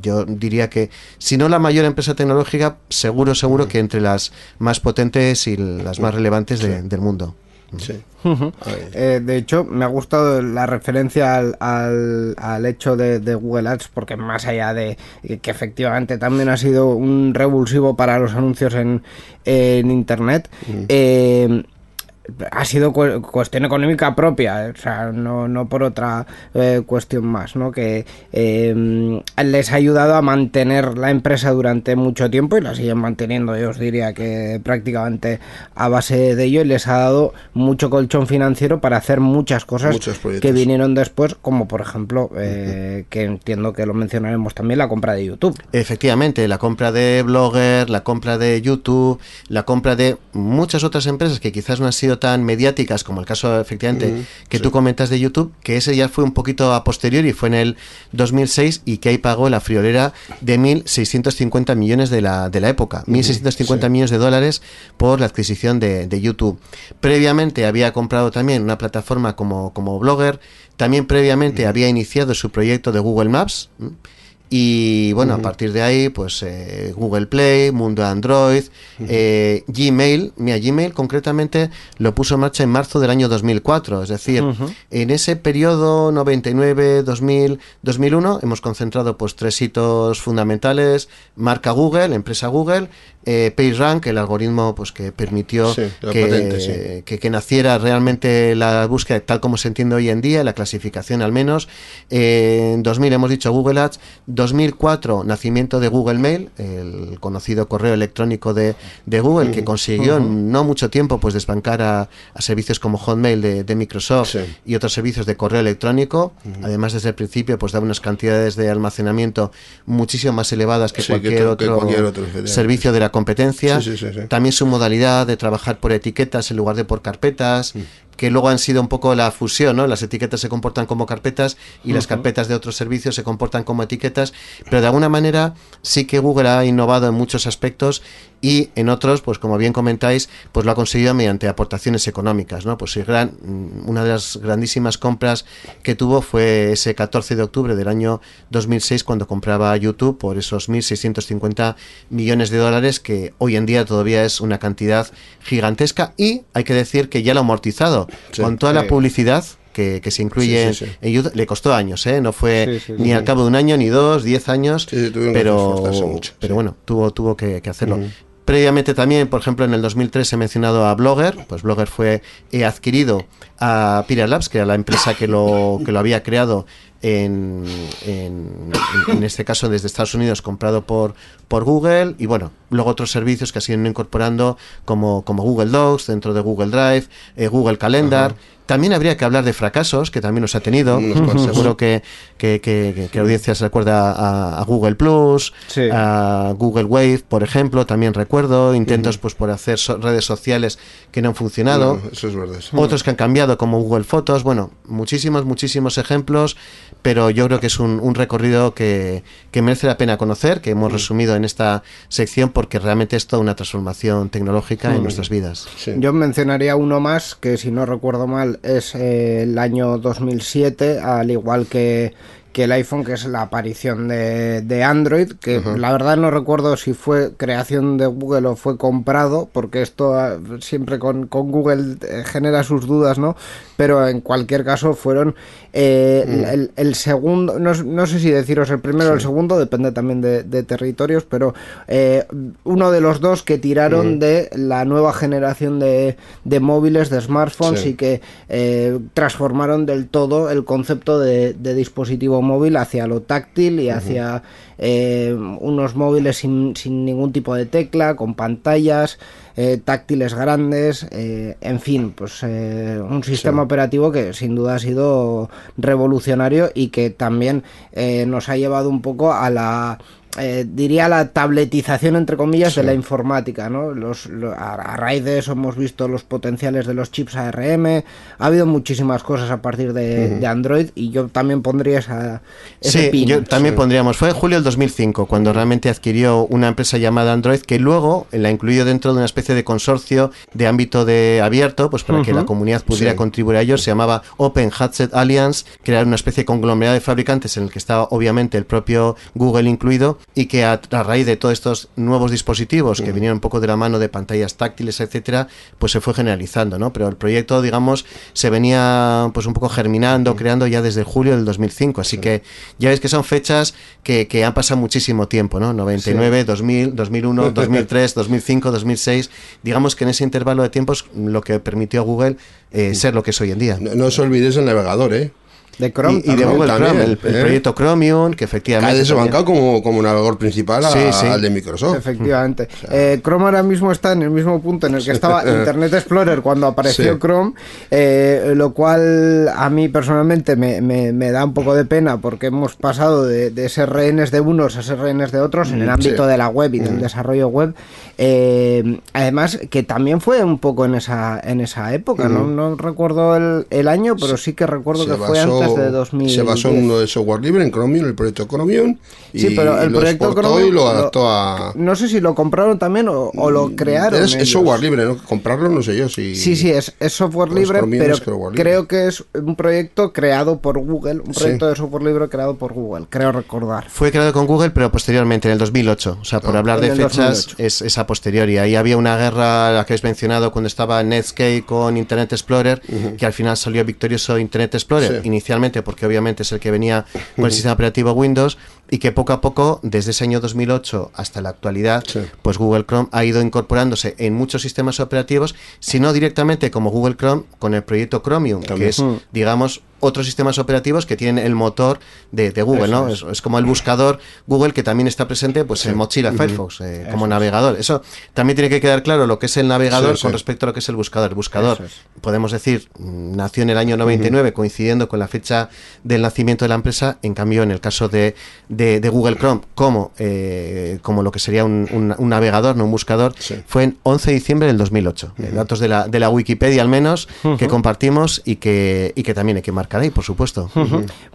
yo diría que, si no la mayor empresa tecnológica, seguro, seguro que entre las más potentes y las más relevantes de- del mundo. Sí. Ahí. Eh, de hecho, me ha gustado la referencia al, al- al hecho de, de Google Ads, porque más allá de que efectivamente también ha sido un revulsivo para los anuncios en, en Internet, eh, ha sido cu- cuestión económica propia, eh, o sea, no, no por otra eh, cuestión más, ¿no? Que eh, les ha ayudado a mantener la empresa durante mucho tiempo y la siguen manteniendo, yo os diría que prácticamente a base de ello y les ha dado mucho colchón financiero para hacer muchas cosas que vinieron después, como por ejemplo, eh, que entiendo que lo mencionaremos también, la compra de YouTube. Efectivamente, la compra de Blogger, la compra de YouTube, la compra de muchas otras empresas que quizás no han sido tan mediáticas como el caso efectivamente que tú comentas de YouTube, que ese ya fue un poquito a posteriori, fue en el 2006 y que ahí pagó la friolera de 1.650 millones de la, de la época, 1.650 millones de dólares por la adquisición de, de YouTube. Previamente había comprado también una plataforma como, como Blogger, también previamente había iniciado su proyecto de Google Maps. Y bueno, a partir de ahí, pues eh, Google Play, Mundo Android, eh, Gmail. Mira, Gmail concretamente lo puso en marcha en marzo del año 2004. Es decir, en ese periodo 99, 2000, 2001 hemos concentrado pues tres hitos fundamentales. Marca Google, empresa Google, eh, PageRank, el algoritmo pues que permitió Sí, que, patente, sí. que, que naciera realmente la búsqueda tal como se entiende hoy en día, la clasificación al menos. Eh, en 2000 hemos dicho Google Ads, 2004 nacimiento de Google Mail, el conocido correo electrónico de, de Google que consiguió en no mucho tiempo pues desbancar a, a servicios como Hotmail de, de Microsoft Sí. y otros servicios de correo electrónico. Además desde el principio pues daba unas cantidades de almacenamiento muchísimo más elevadas que cualquier, que otro cualquier otro, servicio de la competencia. Sí, sí, sí, sí. También su modalidad de trabajar por etiquetas en lugar de por carpetas, que luego han sido un poco la fusión, ¿no? Las etiquetas se comportan como carpetas y las carpetas de otros servicios se comportan como etiquetas, pero de alguna manera sí que Google ha innovado en muchos aspectos y en otros, pues como bien comentáis, pues lo ha conseguido mediante aportaciones económicas, ¿no? Pues gran, mm, una de las grandísimas compras que tuvo fue ese 14 de octubre del año 2006 cuando compraba YouTube por esos 1.650 millones de dólares que hoy en día todavía es una cantidad gigantesca y hay que decir que ya lo ha amortizado Sí, con toda sí. la publicidad que, que se incluye Sí, sí, sí. en YouTube. Le costó años, ¿eh? No fue ni al cabo de un año, ni dos, diez años, pero, mucho, pero bueno, tuvo, tuvo que, que hacerlo. Previamente también, por ejemplo, en el 2003 he mencionado a Blogger, pues Blogger fue adquirido a Pyramid Labs, que era la empresa que lo, que lo había creado en, en, en este caso desde Estados Unidos, comprado por, por Google, y bueno, luego otros servicios que se han ido incorporando como, como Google Docs, dentro de Google Drive, eh, Google Calendar. También habría que hablar de fracasos, que también los ha tenido. Seguro que, que, que, que- audiencia se recuerda a, a Google Plus, Sí. a Google Wave, por ejemplo, también recuerdo. Intentos pues por hacer so- redes sociales que no han funcionado. Eso es verdad. Otros que han cambiado como Google Fotos, bueno, muchísimos, muchísimos ejemplos, pero yo creo que es un, un recorrido que, que merece la pena conocer, que hemos resumido en esta sección porque realmente es toda una transformación tecnológica en nuestras vidas. Sí. Yo mencionaría uno más que si no recuerdo mal es eh, el año 2007, al igual que, que el iPhone, que es la aparición de, de Android, que la verdad no recuerdo si fue creación de Google o fue comprado, porque esto ah, siempre con, con Google eh, genera sus dudas, ¿no? Pero en cualquier caso fueron eh, el, el segundo, no, no sé si deciros el primero o el segundo, depende también de, de territorios, pero eh, uno de los dos que tiraron de la nueva generación de, de móviles, de smartphones Sí. y que eh, transformaron del todo el concepto de, de dispositivo móvil hacia lo táctil y hacia eh, unos móviles sin, sin ningún tipo de tecla, con pantallas eh, táctiles grandes, eh, en fin, pues un sistema operativo que sin duda ha sido revolucionario y que también nos ha llevado un poco a la eh, diría la tabletización entre comillas de la informática, ¿no? Los, lo- a, a raíz de eso hemos visto los potenciales de los chips ARM, ha habido muchísimas cosas a partir de, de Android y yo también pondría esa ese Sí, pin. yo también pondríamos. Fue en julio del 2005 cuando realmente adquirió una empresa llamada Android que luego la incluyó dentro de una especie de consorcio de ámbito de abierto, pues para que la comunidad pudiera Sí. contribuir a ello. Se llamaba Open Headset Alliance, que era una especie de conglomerado de fabricantes en el que estaba obviamente el propio Google incluido y que a, a raíz de todos estos nuevos dispositivos que vinieron un poco de la mano de pantallas táctiles, etcétera, pues se fue generalizando, ¿no? Pero el proyecto, digamos, se venía pues un poco germinando, creando ya desde julio del 2005, así que ya ves que son fechas que, que han pasado muchísimo tiempo, ¿no? 99, 2000, 2001, 2003, 2005, 2006, digamos que en ese intervalo de tiempos lo que permitió a Google eh, ser lo que es hoy en día. No, no os olvidéis del navegador, ¿eh? De Chrome. Y, y de Google también, Chrome, el, el proyecto Chromium, que Ha efectivamente... desbancado como, como navegador principal a- Sí, sí. al de Microsoft. Efectivamente. Eh, Chrome ahora mismo está en el mismo punto en el que estaba Internet Explorer cuando apareció Sí. Chrome, eh, lo cual a mí personalmente me, me- me da un poco de pena porque hemos pasado de, de ser rehenes de unos a ser rehenes de otros en el ámbito sí. de la web y del desarrollo web. Eh, además, que también fue un poco en esa, en esa época, ¿no? No recuerdo el, el año, pero sí que recuerdo que fue antes de 2000. se basó en uno de software libre, en Chromium, el proyecto Chromium. Y, Sí, pero el lo proyecto Chromium y lo adaptó a. No sé si lo compraron también o, o lo crearon. Es, software libre, ¿no? Comprarlo no sé yo si. Sí, sí, es, es software Pues libre, pero es software libre. creo que es un proyecto creado por Google, un Sí. proyecto de software libre creado por Google, creo recordar. Fue creado con Google, pero posteriormente, en el 2008. O sea, por Ah. hablar de fechas, 2008. es, es a posteriori. Ahí había una guerra, la que habéis mencionado, cuando estaba Netscape con Internet Explorer, que al final salió victorioso Internet Explorer, Sí. Inicialmente porque obviamente es el que venía con el sistema operativo Windows, y que poco a poco, desde ese año 2008 hasta la actualidad, Sí. pues Google Chrome ha ido incorporándose en muchos sistemas operativos, si no directamente como Google Chrome, con el proyecto Chromium, que es, digamos, otros sistemas operativos que tienen el motor de, de Google, ¿no? Es, es como el buscador Google que también está presente pues en Mozilla Firefox eh, como navegador. Eso también tiene que quedar claro lo que es el navegador Sí, con sí. respecto a lo que es el buscador. El buscador, es. podemos decir, mm, nació en el año 99 coincidiendo con la fecha del nacimiento de la empresa. En cambio, en el caso de, de- de Google Chrome, como, eh, como lo que sería un, un- un navegador, no un buscador, fue en 11 de diciembre del 2008. Eh, Datos de la, de la Wikipedia al menos que compartimos y que, y que también hay que marcar por supuesto.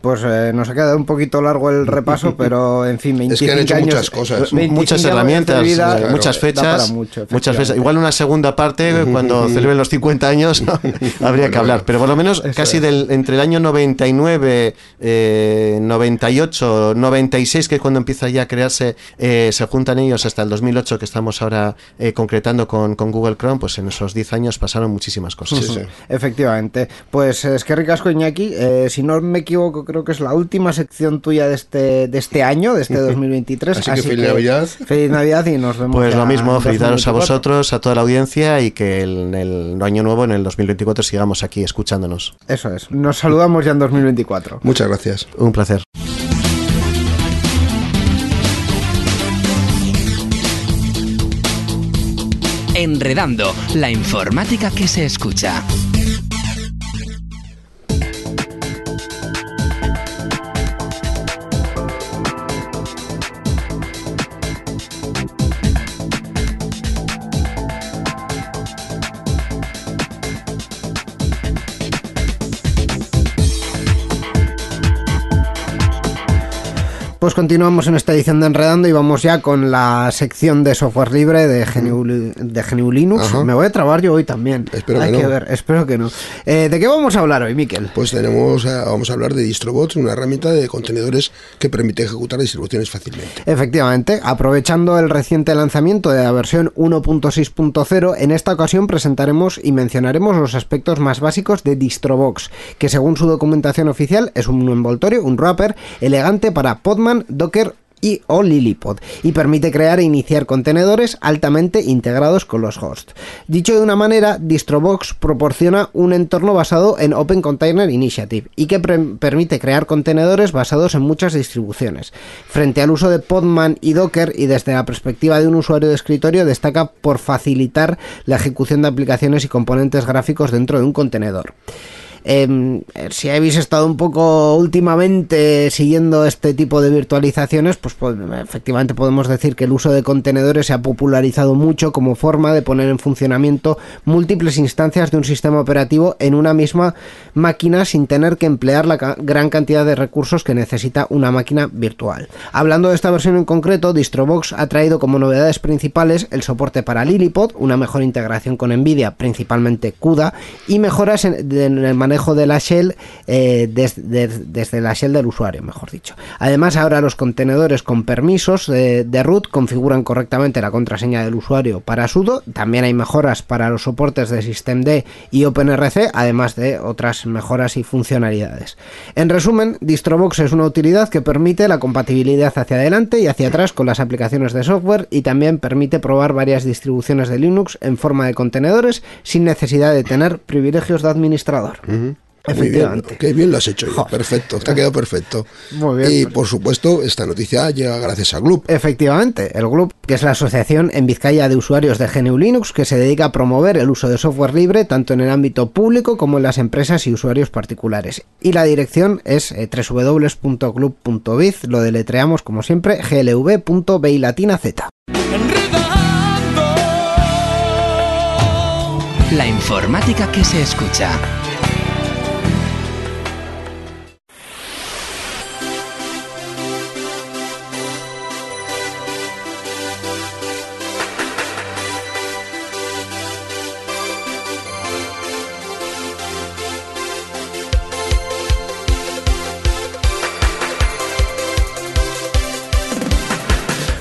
Pues eh, nos ha quedado un poquito largo el repaso, pero en fin, 25 Es que han hecho años, muchas cosas. 25 muchas herramientas, vida, eh, muchas fechas, mucho, muchas fechas. Igual una segunda parte cuando celebren los 50 años ¿no? habría que hablar, pero por lo menos casi del entre el año 99, eh, 98, 96 que es cuando empieza ya a crearse, eh, se juntan ellos hasta el 2008 que estamos ahora eh, concretando con, con Google Chrome, pues en esos 10 años pasaron muchísimas cosas. Sí, sí. Efectivamente. Pues es que ricasco Iñaki, eh, si no me equivoco, creo que es la última sección tuya de este, de este año, de este 2023. Así que feliz Navidad. Feliz Navidad y nos vemos. Pues lo mismo, felicitaros a 2024. vosotros, a toda la audiencia y que el- en el año nuevo, en el 2024, sigamos aquí escuchándonos. Eso es. Nos saludamos ya en 2024. Muchas gracias. Un placer. Enredando, la informática que se escucha. Pues continuamos en esta edición de Enredando y vamos ya con la sección de software libre de GNU, de GNU Linux. Ajá. Me voy a trabar yo hoy también. Espero Hay que no. ver, espero que no. Eh, ¿De qué vamos a hablar hoy, Miquel? Pues tenemos, eh, vamos a hablar de DistroBots, una herramienta de contenedores que permite ejecutar distribuciones fácilmente. Efectivamente, aprovechando el reciente lanzamiento de la versión 1.6.0, en esta ocasión presentaremos y mencionaremos los aspectos más básicos de DistroBox, que según su documentación oficial es un envoltorio, un wrapper elegante para Podman, Docker y o Lillipod y permite crear e iniciar contenedores altamente integrados con los hosts. Dicho de una manera, DistroBox proporciona un entorno basado en Open Container Initiative y que permite crear contenedores basados en muchas distribuciones. Frente al uso de Podman y Docker y desde la perspectiva de un usuario de escritorio destaca por facilitar la ejecución de aplicaciones y componentes gráficos dentro de un contenedor. Eh, si habéis estado un poco últimamente siguiendo este tipo de virtualizaciones, pues, efectivamente podemos decir que el uso de contenedores se ha popularizado mucho como forma de poner en funcionamiento múltiples instancias de un sistema operativo en una misma máquina sin tener que emplear la gran cantidad de recursos que necesita una máquina virtual. Hablando de esta versión en concreto, DistroBox ha traído como novedades principales el soporte para Lillipod, una mejor integración con NVIDIA, principalmente CUDA, y mejoras en, en el manejo de la shell eh, des- des- desde la shell del usuario, mejor dicho. Además, ahora los contenedores con permisos de, root configuran correctamente la contraseña del usuario para sudo. También hay mejoras para los soportes de systemd y OpenRC, además de otras mejoras y funcionalidades. En resumen, DistroBox es una utilidad que permite la compatibilidad hacia adelante y hacia atrás con las aplicaciones de software y también permite probar varias distribuciones de Linux en forma de contenedores sin necesidad de tener privilegios de administrador. Efectivamente. qué bien lo has hecho, ya. perfecto, te ha quedado perfecto. Muy bien. Y por supuesto, esta noticia llega gracias a Gloop. Efectivamente, el GLUB, que es la asociación en Vizcaya de usuarios de GNU Linux que se dedica a promover el uso de software libre tanto en el ámbito público como en las empresas y usuarios particulares. Y la dirección es eh, www.glub.biz, lo deletreamos como siempre, glv.bi latina z. La informática que se escucha.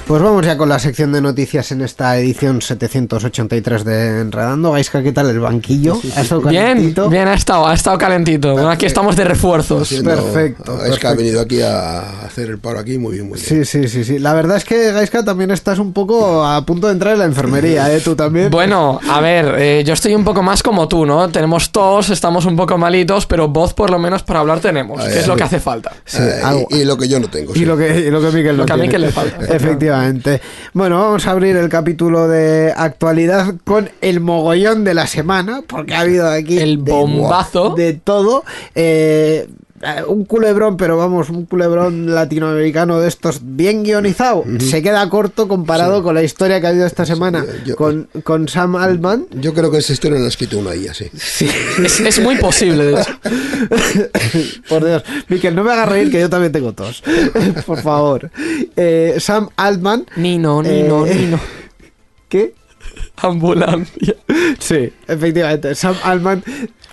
Pues vamos ya con la sección de noticias en esta edición 783 de Enredando. Gaiska, ¿qué tal el banquillo? ¿Ha estado Bien, calentito? bien ha estado, ha estado calentito. Bueno, aquí estamos de refuerzos. Haciendo- perfecto, que ha venido aquí a hacer el paro aquí muy bien, muy Sí, bien. sí, sí, sí. La verdad es que Gaiska también estás un poco a punto de entrar en la enfermería, ¿eh? Tú también. Bueno, a ver, eh, yo estoy un poco más como tú, ¿no? Tenemos tos, estamos un poco malitos, pero voz por lo menos para hablar tenemos, que es lo que hace falta. Sí, Eh, y, y lo que yo no tengo. Y sí. lo que, y lo que Miquel no Lo que a tiene. Miquel le falta. Efectivamente. Bueno, vamos a abrir el capítulo de actualidad con el mogollón de la semana, porque ha habido aquí El bombazo. de, todo. Eh, un culebrón, pero vamos, un culebrón latinoamericano de estos bien guionizado. Se queda corto comparado con la historia que ha habido esta semana yo- con, con Sam Altman. Yo creo que esa historia la ha escrito una IA, sí. Es, es muy posible, de hecho. Por Dios. Miquel, no me hagas reír que yo también tengo tos. Por favor. Eh, Sam Altman. Nino, Nino, Eh, Nino. ¿Qué? Ambulancia. Sí, efectivamente. Sam Altman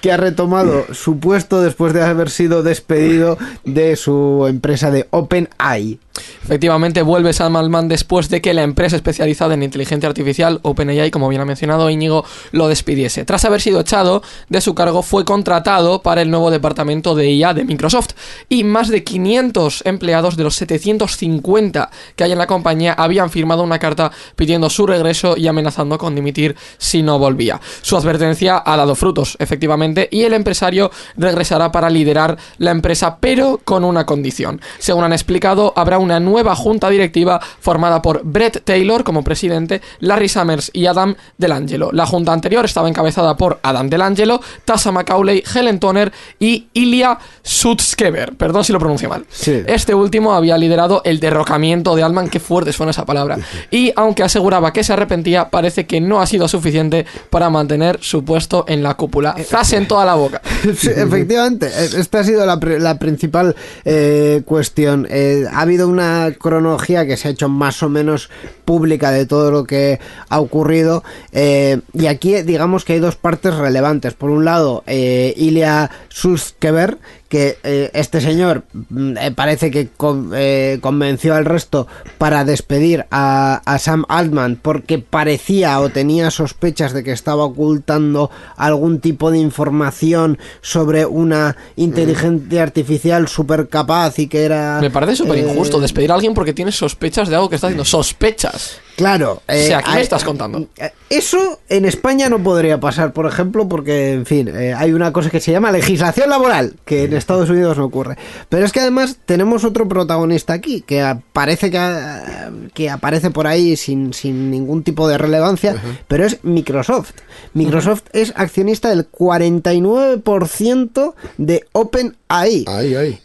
que ha retomado su puesto después de haber sido despedido de su empresa de OpenAI. Efectivamente, vuelve Sam Altman después de que la empresa especializada en inteligencia artificial, OpenAI, como bien ha mencionado Íñigo, lo despidiese. Tras haber sido echado de su cargo, fue contratado para el nuevo departamento de IA de Microsoft y más de 500 empleados de los 750 que hay en la compañía habían firmado una carta pidiendo su regreso y amenazando con dimitir si no volvía. Su advertencia ha dado frutos, efectivamente, y el empresario regresará para liderar la empresa, pero con una condición. Según han explicado, habrá una nueva junta directiva formada por Brett Taylor como presidente, Larry Summers y Adam Delangelo. La junta anterior estaba encabezada por Adam Delangelo, Tassa Macaulay, Helen Toner y Ilya Sutskever. Perdón si lo pronuncio mal. Sí. Este último había liderado el derrocamiento de Altman, qué fuerte suena esa palabra. Y aunque aseguraba que se arrepentía, parece que no ha sido suficiente para mantener su puesto en la cúpula. Frase en toda la boca. Sí, efectivamente, eh, esta ha sido la, la principal eh, cuestión. Eh, ha habido una cronología que se ha hecho más o menos pública de todo lo que ha ocurrido eh, y aquí digamos que hay dos partes relevantes. Por un lado, eh, Ilya Sutskever, que eh, este señor mm, eh, parece que con- eh, convenció al resto para despedir a, a Sam Altman porque parecía o tenía sospechas de que estaba ocultando algún tipo de información sobre una inteligencia artificial súper capaz y que era... Me parece súper injusto eh, despedir a alguien porque tiene sospechas de algo que está haciendo. Sospechas. Claro. O sea, eh, ¿qué me estás contando? eh, Eso en España no podría pasar, por ejemplo, porque, en fin, eh, hay una cosa que se llama legislación laboral, que en Estados Unidos no ocurre. Pero es que además tenemos otro protagonista aquí, que aparece, que, ah, que aparece por ahí sin, sin ningún tipo de relevancia, pero es Microsoft. Microsoft es accionista del 49% de OpenAI.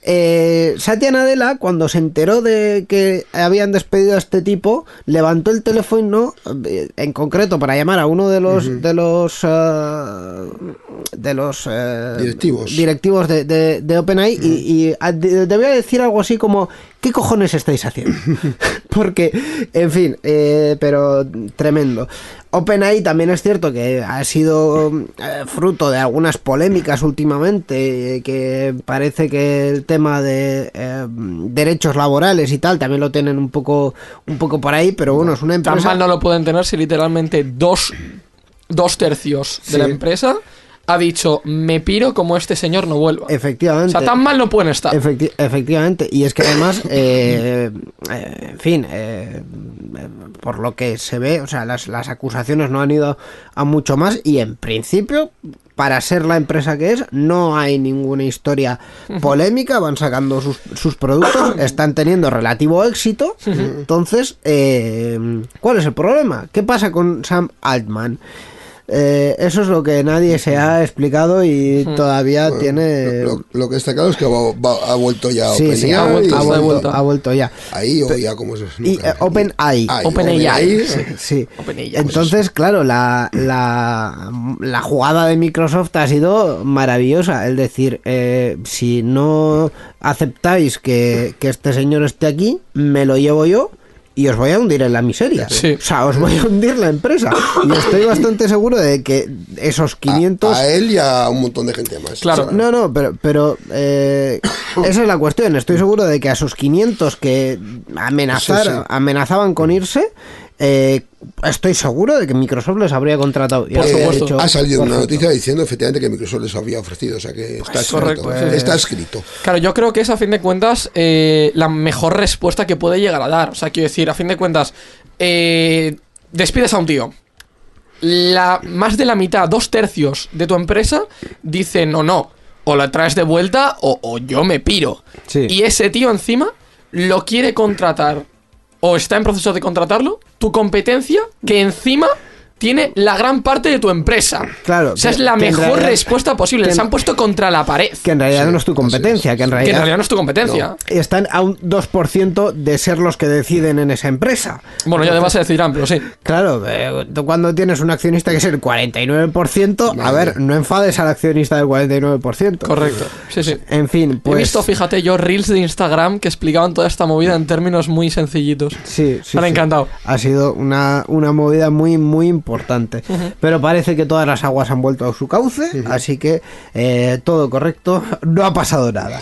Eh, Satya Nadella, cuando se enteró de que habían despedido a este tipo, levantó el teléfono, eh, en concreto para llamar a uno de los de los eh, de los eh, Directivos. directivos de, de- de OpenAI y, y a- de- debía decir algo así como ¿qué cojones estáis haciendo? Porque, en fin, eh, pero tremendo. OpenAI también es cierto que ha sido eh, fruto de algunas polémicas últimamente, eh, que parece que el tema de eh, derechos laborales y tal también lo tienen un poco, un poco por ahí, pero bueno, es una Tan empresa... mal no lo pueden tener si literalmente dos, dos tercios de Sí. la empresa ha dicho me piro como este señor no vuelva. Efectivamente. O sea, tan mal no pueden estar. Efecti- efectivamente, y es que además, eh, eh, en fin, eh, por lo que se ve, o sea, las, las acusaciones no han ido a mucho más y en principio, para ser la empresa que es, no hay ninguna historia polémica, van sacando sus, sus productos, están teniendo relativo éxito, entonces, eh, ¿cuál es el problema? ¿Qué pasa con Sam Altman? Eh, eso es lo que nadie se ha explicado y todavía tiene... Lo, lo que está claro es que va- va- ha vuelto ya Sí, ha vuelto, ha ha ya. Ahí o ya como se Y eh, OpenAI. Ahí, OpenAI. Sí, sí. OpenAI. Entonces, claro, la, la, la jugada de Microsoft ha sido maravillosa. Es decir, eh, si no aceptáis que, que este señor esté aquí, me lo llevo yo y os voy a hundir en la miseria. Sí. O sea, os voy a hundir la empresa. Y estoy bastante seguro de que esos 500... A, a él y a un montón de gente más. Claro. No, no, pero, pero eh, esa es la cuestión. Estoy seguro de que a sus 500 que amenazar, Sí, sí. amenazaban con irse, eh, estoy seguro de que Microsoft les habría contratado. Y Por habría supuesto. dicho, ha salido una noticia diciendo efectivamente que Microsoft les había ofrecido, o sea que está escrito. correcto, sí. Está escrito. Claro, yo creo que es a fin de cuentas eh, la mejor respuesta que puede llegar a dar. O sea, quiero decir, a fin de cuentas, eh, despides a un tío. La, más de la mitad, dos tercios de tu empresa dicen o no, o la traes de vuelta o, o yo me piro. Sí. Y ese tío encima lo quiere contratar o está en proceso de contratarlo, tu competencia que encima tiene la gran parte de tu empresa. Claro, O sea, es la mejor realidad- respuesta posible. Se han puesto contra la pared. Que en realidad no es tu competencia, que en Que en realidad, no es tu competencia. están a un 2% de ser los que deciden en esa empresa. Bueno, ya además se decidirán, pero sí. Claro, eh, tú cuando tienes un accionista que es el 49%, a Madre. ver, no enfades al accionista del 49%. Correcto. Sí, sí. En fin, pues... He visto, fíjate, yo reels de Instagram que explicaban toda esta movida en términos muy sencillitos. Sí, sí. Me han sí. encantado. Ha sido una, una movida muy, muy importante. Pero parece que todas las aguas han vuelto a su cauce, así que eh, todo correcto, no ha pasado nada.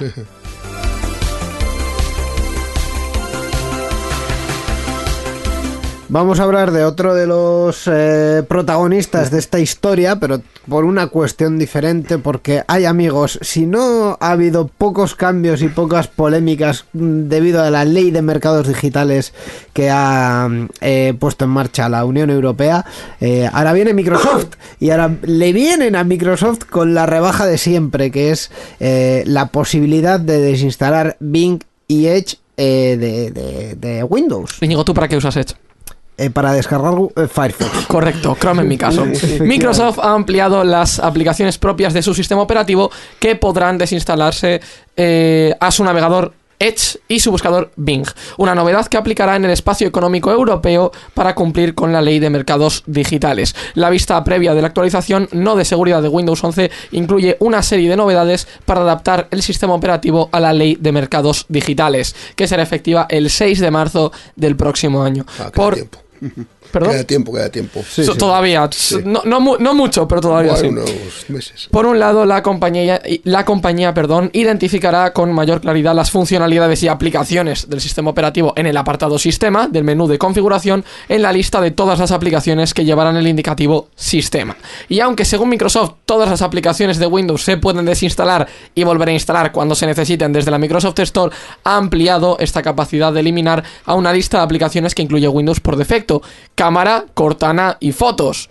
Vamos a hablar de otro de los eh, protagonistas de esta historia, pero por una cuestión diferente, porque hay amigos, si no ha habido pocos cambios y pocas polémicas debido a la ley de mercados digitales que ha eh, puesto en marcha la Unión Europea, eh, ahora viene Microsoft y ahora le vienen a Microsoft con la rebaja de siempre, que es la posibilidad de desinstalar Bing y Edge de, de- de Windows Íñigo, ¿tú para qué usas Edge? Eh, para descargar eh, Firefox. Correcto, Chrome en mi caso. Microsoft ha ampliado las aplicaciones propias de su sistema operativo que podrán desinstalarse eh, a su navegador Edge y su buscador Bing. Una novedad que aplicará en el espacio económico europeo para cumplir con la ley de mercados digitales. La vista previa de la actualización no de seguridad de Windows 11 incluye una serie de novedades para adaptar el sistema operativo a la ley de mercados digitales, que será efectiva el 6 de marzo del próximo año. Ah, Por tiempo. Mm-hmm. Perdón. Queda tiempo, queda tiempo. So- Todavía. No, no, mu- no mucho, pero todavía sí. Unos meses. Por un lado, la compañía, la compañía perdón, identificará con mayor claridad las funcionalidades y aplicaciones del sistema operativo en el apartado Sistema del menú de configuración en la lista de todas las aplicaciones que llevarán el indicativo Sistema. Y aunque según Microsoft todas las aplicaciones de Windows se pueden desinstalar y volver a instalar cuando se necesiten desde la Microsoft Store, ha ampliado esta capacidad de eliminar a una lista de aplicaciones que incluye Windows por defecto, cámara, Cortana y fotos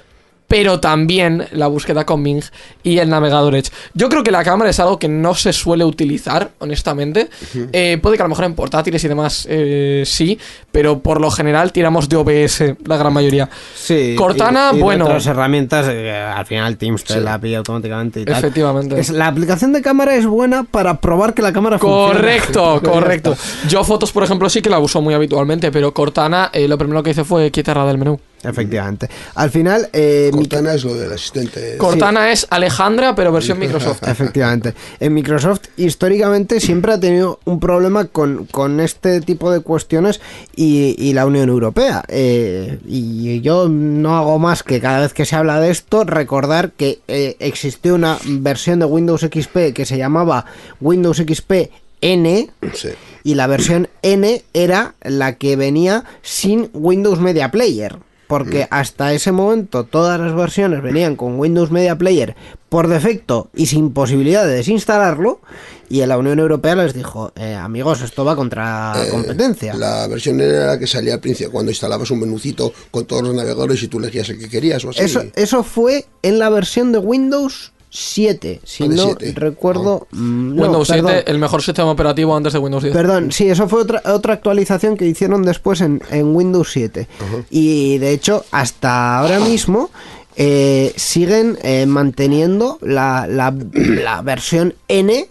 pero también la búsqueda con Bing y el navegador Edge. Yo creo que la cámara es algo que no se suele utilizar, honestamente. Eh, puede que a lo mejor en portátiles y demás eh, sí, pero por lo general tiramos de OBS la gran mayoría. Sí. Cortana, y- y de bueno. otras herramientas, eh, al final Teams te la pilla automáticamente y tal. Efectivamente. Es- la aplicación de cámara es buena para probar que la cámara funciona. Correcto, Ya correcto. está. Yo fotos, por ejemplo, sí que la uso muy habitualmente, pero Cortana eh, lo primero que hice fue quitarla del menú. Efectivamente. Al final, eh, mi- Cortana es lo del asistente. Cortana es Alejandra, pero versión Microsoft. Efectivamente. En Microsoft históricamente siempre ha tenido un problema con, con este tipo de cuestiones y, y la Unión Europea. Eh, y yo no hago más que cada vez que se habla de esto recordar que eh, existió una versión de Windows XP que se llamaba Windows XP N Sí. y la versión N era la que venía sin Windows Media Player. Porque hasta ese momento todas las versiones venían con Windows Media Player por defecto y sin posibilidad de desinstalarlo. Y en la Unión Europea les dijo, eh, amigos, esto va contra Eh, competencia. La versión era la que salía al principio, cuando instalabas un menucito con todos los navegadores y tú elegías el que querías o así. Eso, eso fue en la versión de Windows 7, si no 7. recuerdo... mm, no, Windows perdón. 7, el mejor sistema operativo antes de Windows 10. Perdón, sí, eso fue otra, otra actualización que hicieron después en, en Windows 7. Y de hecho, hasta ahora mismo eh, siguen eh, manteniendo la, la- la versión N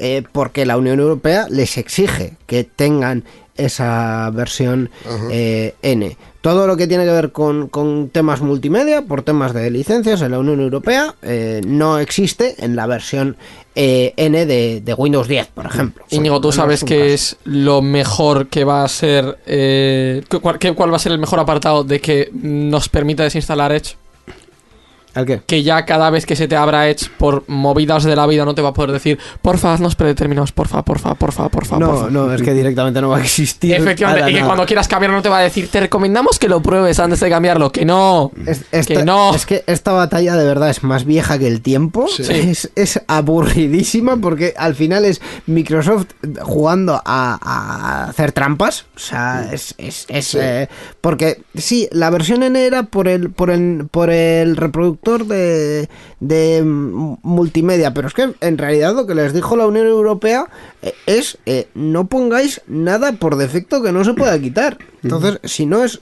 eh, porque la Unión Europea les exige que tengan esa versión eh, N. Todo lo que tiene que ver con, con temas multimedia, por temas de licencias en la Unión Europea, eh, no existe en la versión eh, N de, de Windows 10, por ejemplo. Íñigo, tú sabes caso. es lo mejor que va a ser. Eh, cu- cuál, qué- cuál va a ser el mejor apartado de que nos permita desinstalar Edge? ¿El qué? Que ya cada vez que se te abra Edge por movidas de la vida no te va a poder decir, porfa, haznos predeterminados, porfa, porfa, porfa, porfa, No, porfa. no, es que directamente no va a existir. Efectivamente, y que nada. cuando quieras cambiarlo no te va a decir, te recomendamos que lo pruebes antes de cambiarlo, que no. Es, esta- que no. es que esta batalla de verdad es más vieja que el tiempo. Es, es aburridísima porque al final es Microsoft jugando a, a hacer trampas. O sea, es. es- es, eh, porque sí, la versión N era por el, por el, por el reproductor de, de mm, multimedia. Pero es que en realidad lo que les dijo la Unión Europea eh, es eh, no pongáis nada por defecto que no se pueda quitar. Entonces, si no es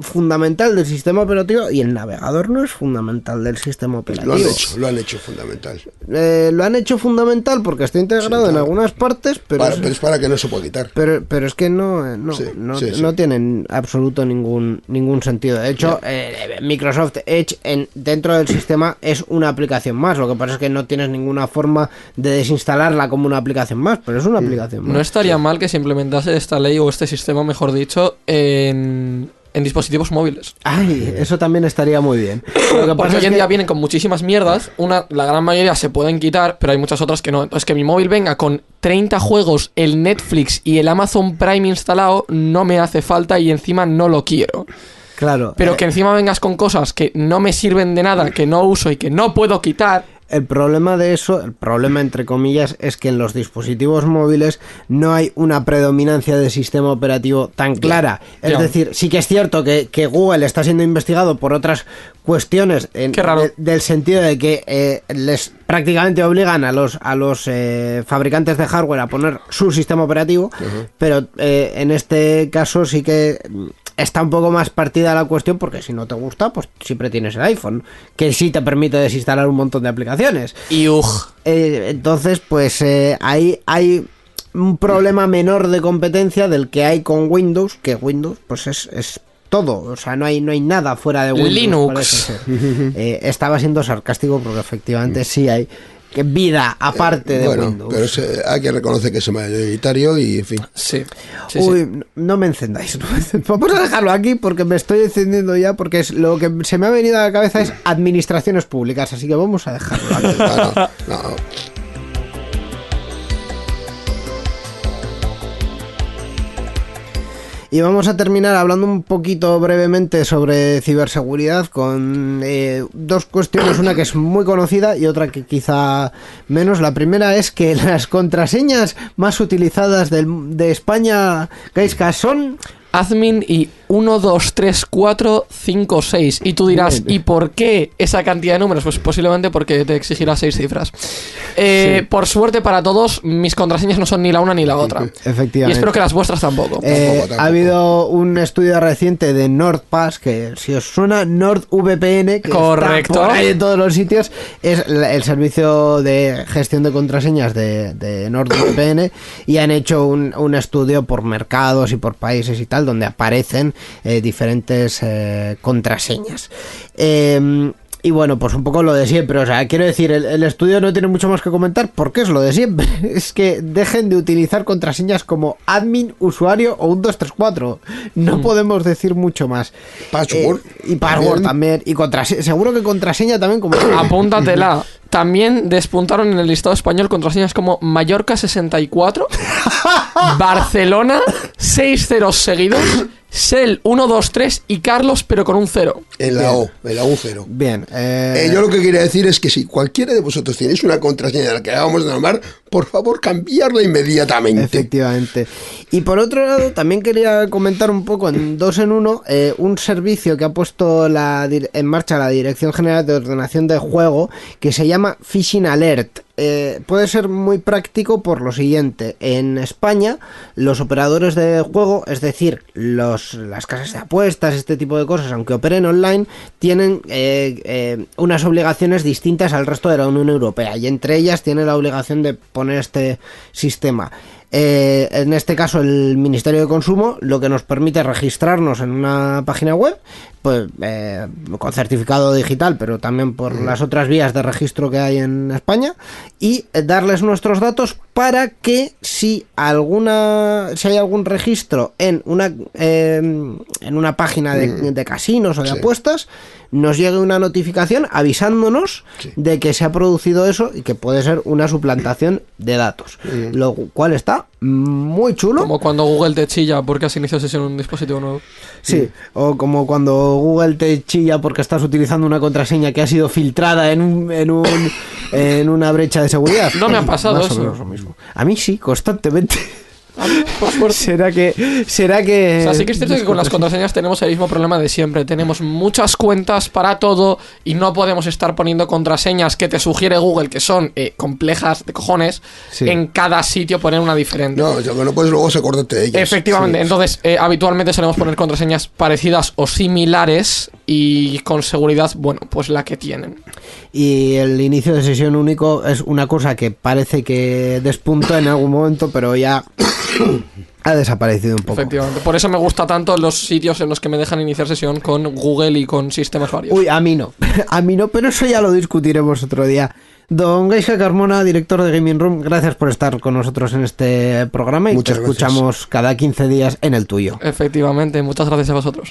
fundamental del sistema operativo y el navegador no es fundamental del sistema operativo. Lo han hecho, lo han hecho fundamental. Eh, lo han hecho fundamental porque está integrado Sí, en algunas partes, pero, Para- es, pero es para que no se pueda quitar. pero, pero es que no, eh, no, Sí, no, sí, sí. no tienen absoluto ningún, ningún sentido. De hecho, eh, Microsoft Edge en, dentro del sistema es una aplicación más. Lo que pasa es que no tienes ninguna forma de desinstalarla como una aplicación más, pero es una aplicación más. No estaría mal que se implementase esta ley o este sistema, mejor dicho, en, en dispositivos móviles. Ay, eso también estaría muy bien. Lo que Porque pasa hoy en que- día vienen con muchísimas mierdas. Una, la gran mayoría se pueden quitar, pero hay muchas otras que no. Entonces, que mi móvil venga con 30 juegos, el Netflix y el Amazon Prime instalado, no me hace falta y encima no lo quiero. Claro. Pero eh, que encima vengas con cosas que no me sirven de nada, que no uso y que no puedo quitar. El problema de eso, el problema entre comillas, es que en los dispositivos móviles no hay una predominancia de sistema operativo tan clara. Es decir, sí que es cierto que, que Google está siendo investigado por otras cuestiones en- de- del sentido de que eh, les prácticamente obligan a los, a los eh, fabricantes de hardware a poner su sistema operativo, pero eh, en este caso sí que está un poco más partida la cuestión porque si no te gusta, pues siempre tienes el iPhone, que sí te permite desinstalar un montón de aplicaciones. Y uj. Eh, entonces, pues eh, ahí hay un problema menor de competencia del que hay con Windows, que Windows pues es, es todo, o sea, no hay, no hay nada fuera de Windows. Linux. Eh, estaba siendo sarcástico porque efectivamente sí hay que vida aparte de bueno, Windows. pero se- hay que reconocer que es mayoritario y en fin. Sí. sí, Uy, sí. no- no me encendáis. no me encend- Vamos a dejarlo aquí porque me estoy encendiendo ya. Porque es lo que se me ha venido a la cabeza es administraciones públicas. Así que vamos a dejarlo aquí. Bueno, no, Y vamos a terminar hablando un poquito brevemente sobre ciberseguridad con eh, dos cuestiones, una que es muy conocida y otra que quizá menos. La primera es que las contraseñas más utilizadas de España, Gaiska, son... Admin y 1, 2, 3, 4, 5, 6. Y tú dirás. ¿y por qué esa cantidad de números? Pues posiblemente porque te exigirá seis cifras. Eh, Por suerte para todos, mis contraseñas no son ni la una ni la otra. Y Efectivamente. espero que las vuestras tampoco. Eh, tampoco. Ha habido un estudio reciente de NordPass, que si os suena NordVPN, que Correcto. está por ahí en todos los sitios, es el servicio de gestión de contraseñas de, de NordVPN y han hecho un, un estudio por mercados y por países y tal, donde aparecen eh, diferentes eh, contraseñas. Eh, y bueno, pues un poco lo de siempre. O sea, quiero decir, el, el estudio no tiene mucho más que comentar porque es lo de siempre. Es que dejen de utilizar contraseñas como admin, usuario o un 234. No podemos decir mucho más. Password. Eh, y password También. también. Y contraseña. Seguro que contraseña también como. Apúntatela. También despuntaron en el listado español contraseñas como Mallorca 64, Barcelona 6 ceros seguidos, Sel 123 y Carlos pero con un cero. en la O, en la U cero. Bien. eh, Eh, yo lo que quería decir es que si cualquiera de vosotros tenéis una contraseña de la que acabamos de nombrar, por favor cambiarla inmediatamente. Efectivamente. Y por otro lado, también quería comentar un poco en dos en uno eh, un servicio que ha puesto la, en marcha la Dirección General de Ordenación de Juego que se llama Phishing Alert. Eh, puede ser muy práctico por lo siguiente. En España, los operadores de juego, es decir, los, las casas de apuestas, este tipo de cosas, aunque operen online, tienen eh, eh, unas obligaciones distintas al resto de la Unión Europea. Y entre ellas tiene la obligación de poner este sistema. Eh, en este caso el Ministerio de Consumo lo que nos permite registrarnos en una página web pues eh, con certificado digital pero también por las otras vías de registro que hay en España y eh, darles nuestros datos para que si alguna si hay algún registro en una eh, en una página de, de casinos o de Sí. apuestas nos llegue una notificación avisándonos Sí. de que se ha producido eso y que puede ser una suplantación de datos. Lo cual está muy chulo. Como cuando Google te chilla porque has iniciado sesión en un dispositivo nuevo. Sí, o como cuando Google te chilla porque estás utilizando una contraseña que ha sido filtrada en un, en un en una brecha de seguridad. No me ha pasado Más o eso. menos lo mismo. A mí sí, constantemente. Será que será que O sea, sí que es cierto que con las contraseñas tenemos el mismo problema de siempre. Tenemos muchas cuentas para todo y no podemos estar poniendo contraseñas que te sugiere Google, que son eh, complejas de cojones, Sí. en cada sitio poner una diferente. No, yo que no puedes luego acordarte de ellas. Efectivamente, entonces eh, habitualmente solemos poner contraseñas parecidas o similares y con seguridad, bueno, pues la que tienen. Y el inicio de sesión único es una cosa que parece que despuntó en algún momento, pero ya ha desaparecido un poco. Efectivamente. Por eso me gusta tanto los sitios en los que me dejan iniciar sesión con Google y con sistemas varios. Uy, a mí no. A mí no, pero eso ya lo discutiremos otro día. Don Gaisca Carmona, director de Gaming Room, gracias por estar con nosotros en este programa y Muchas te gracias. escuchamos cada 15 días en el tuyo. Efectivamente, muchas gracias a vosotros.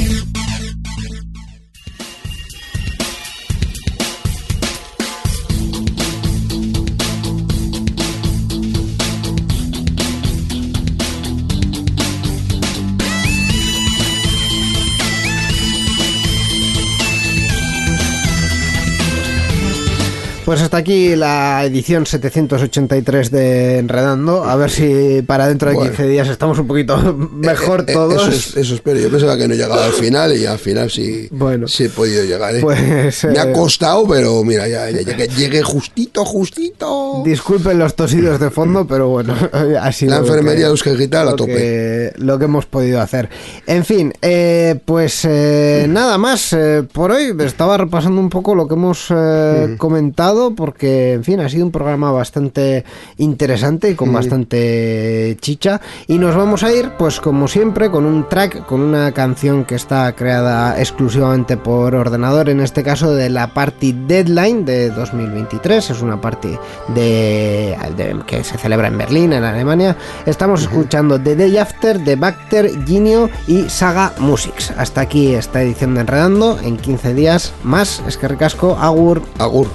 Pues hasta aquí la edición 783 de Enredando. A ver si para dentro de Bueno. 15 días estamos un poquito mejor Eh, eh, todos. Eso, es- eso espero. Yo pensaba que no llegaba al final y al final sí, Bueno. sí he podido llegar. ¿eh? Pues, Me eh, ha costado, pero mira, ya, ya llegué, llegué justito, justito. Disculpen los tosidos de fondo, pero bueno, sido La enfermería que- de Euskal a lo tope. que, lo que hemos podido hacer. En fin, eh, pues eh, nada más eh, por hoy. Estaba repasando un poco lo que hemos eh, porque, en fin, ha sido un programa bastante interesante y con bastante chicha. Y nos vamos a ir, pues como siempre, con un track, con una canción que está creada exclusivamente por ordenador, en este caso de la Party Deadline de 2023. Es una party de, de- que se celebra en Berlín, en Alemania. Estamos escuchando The Day After de Bacter, Ginio y Saga Musics. Hasta aquí esta edición de Enredando. En 15 días más. Es que recasco. Agur. Agur.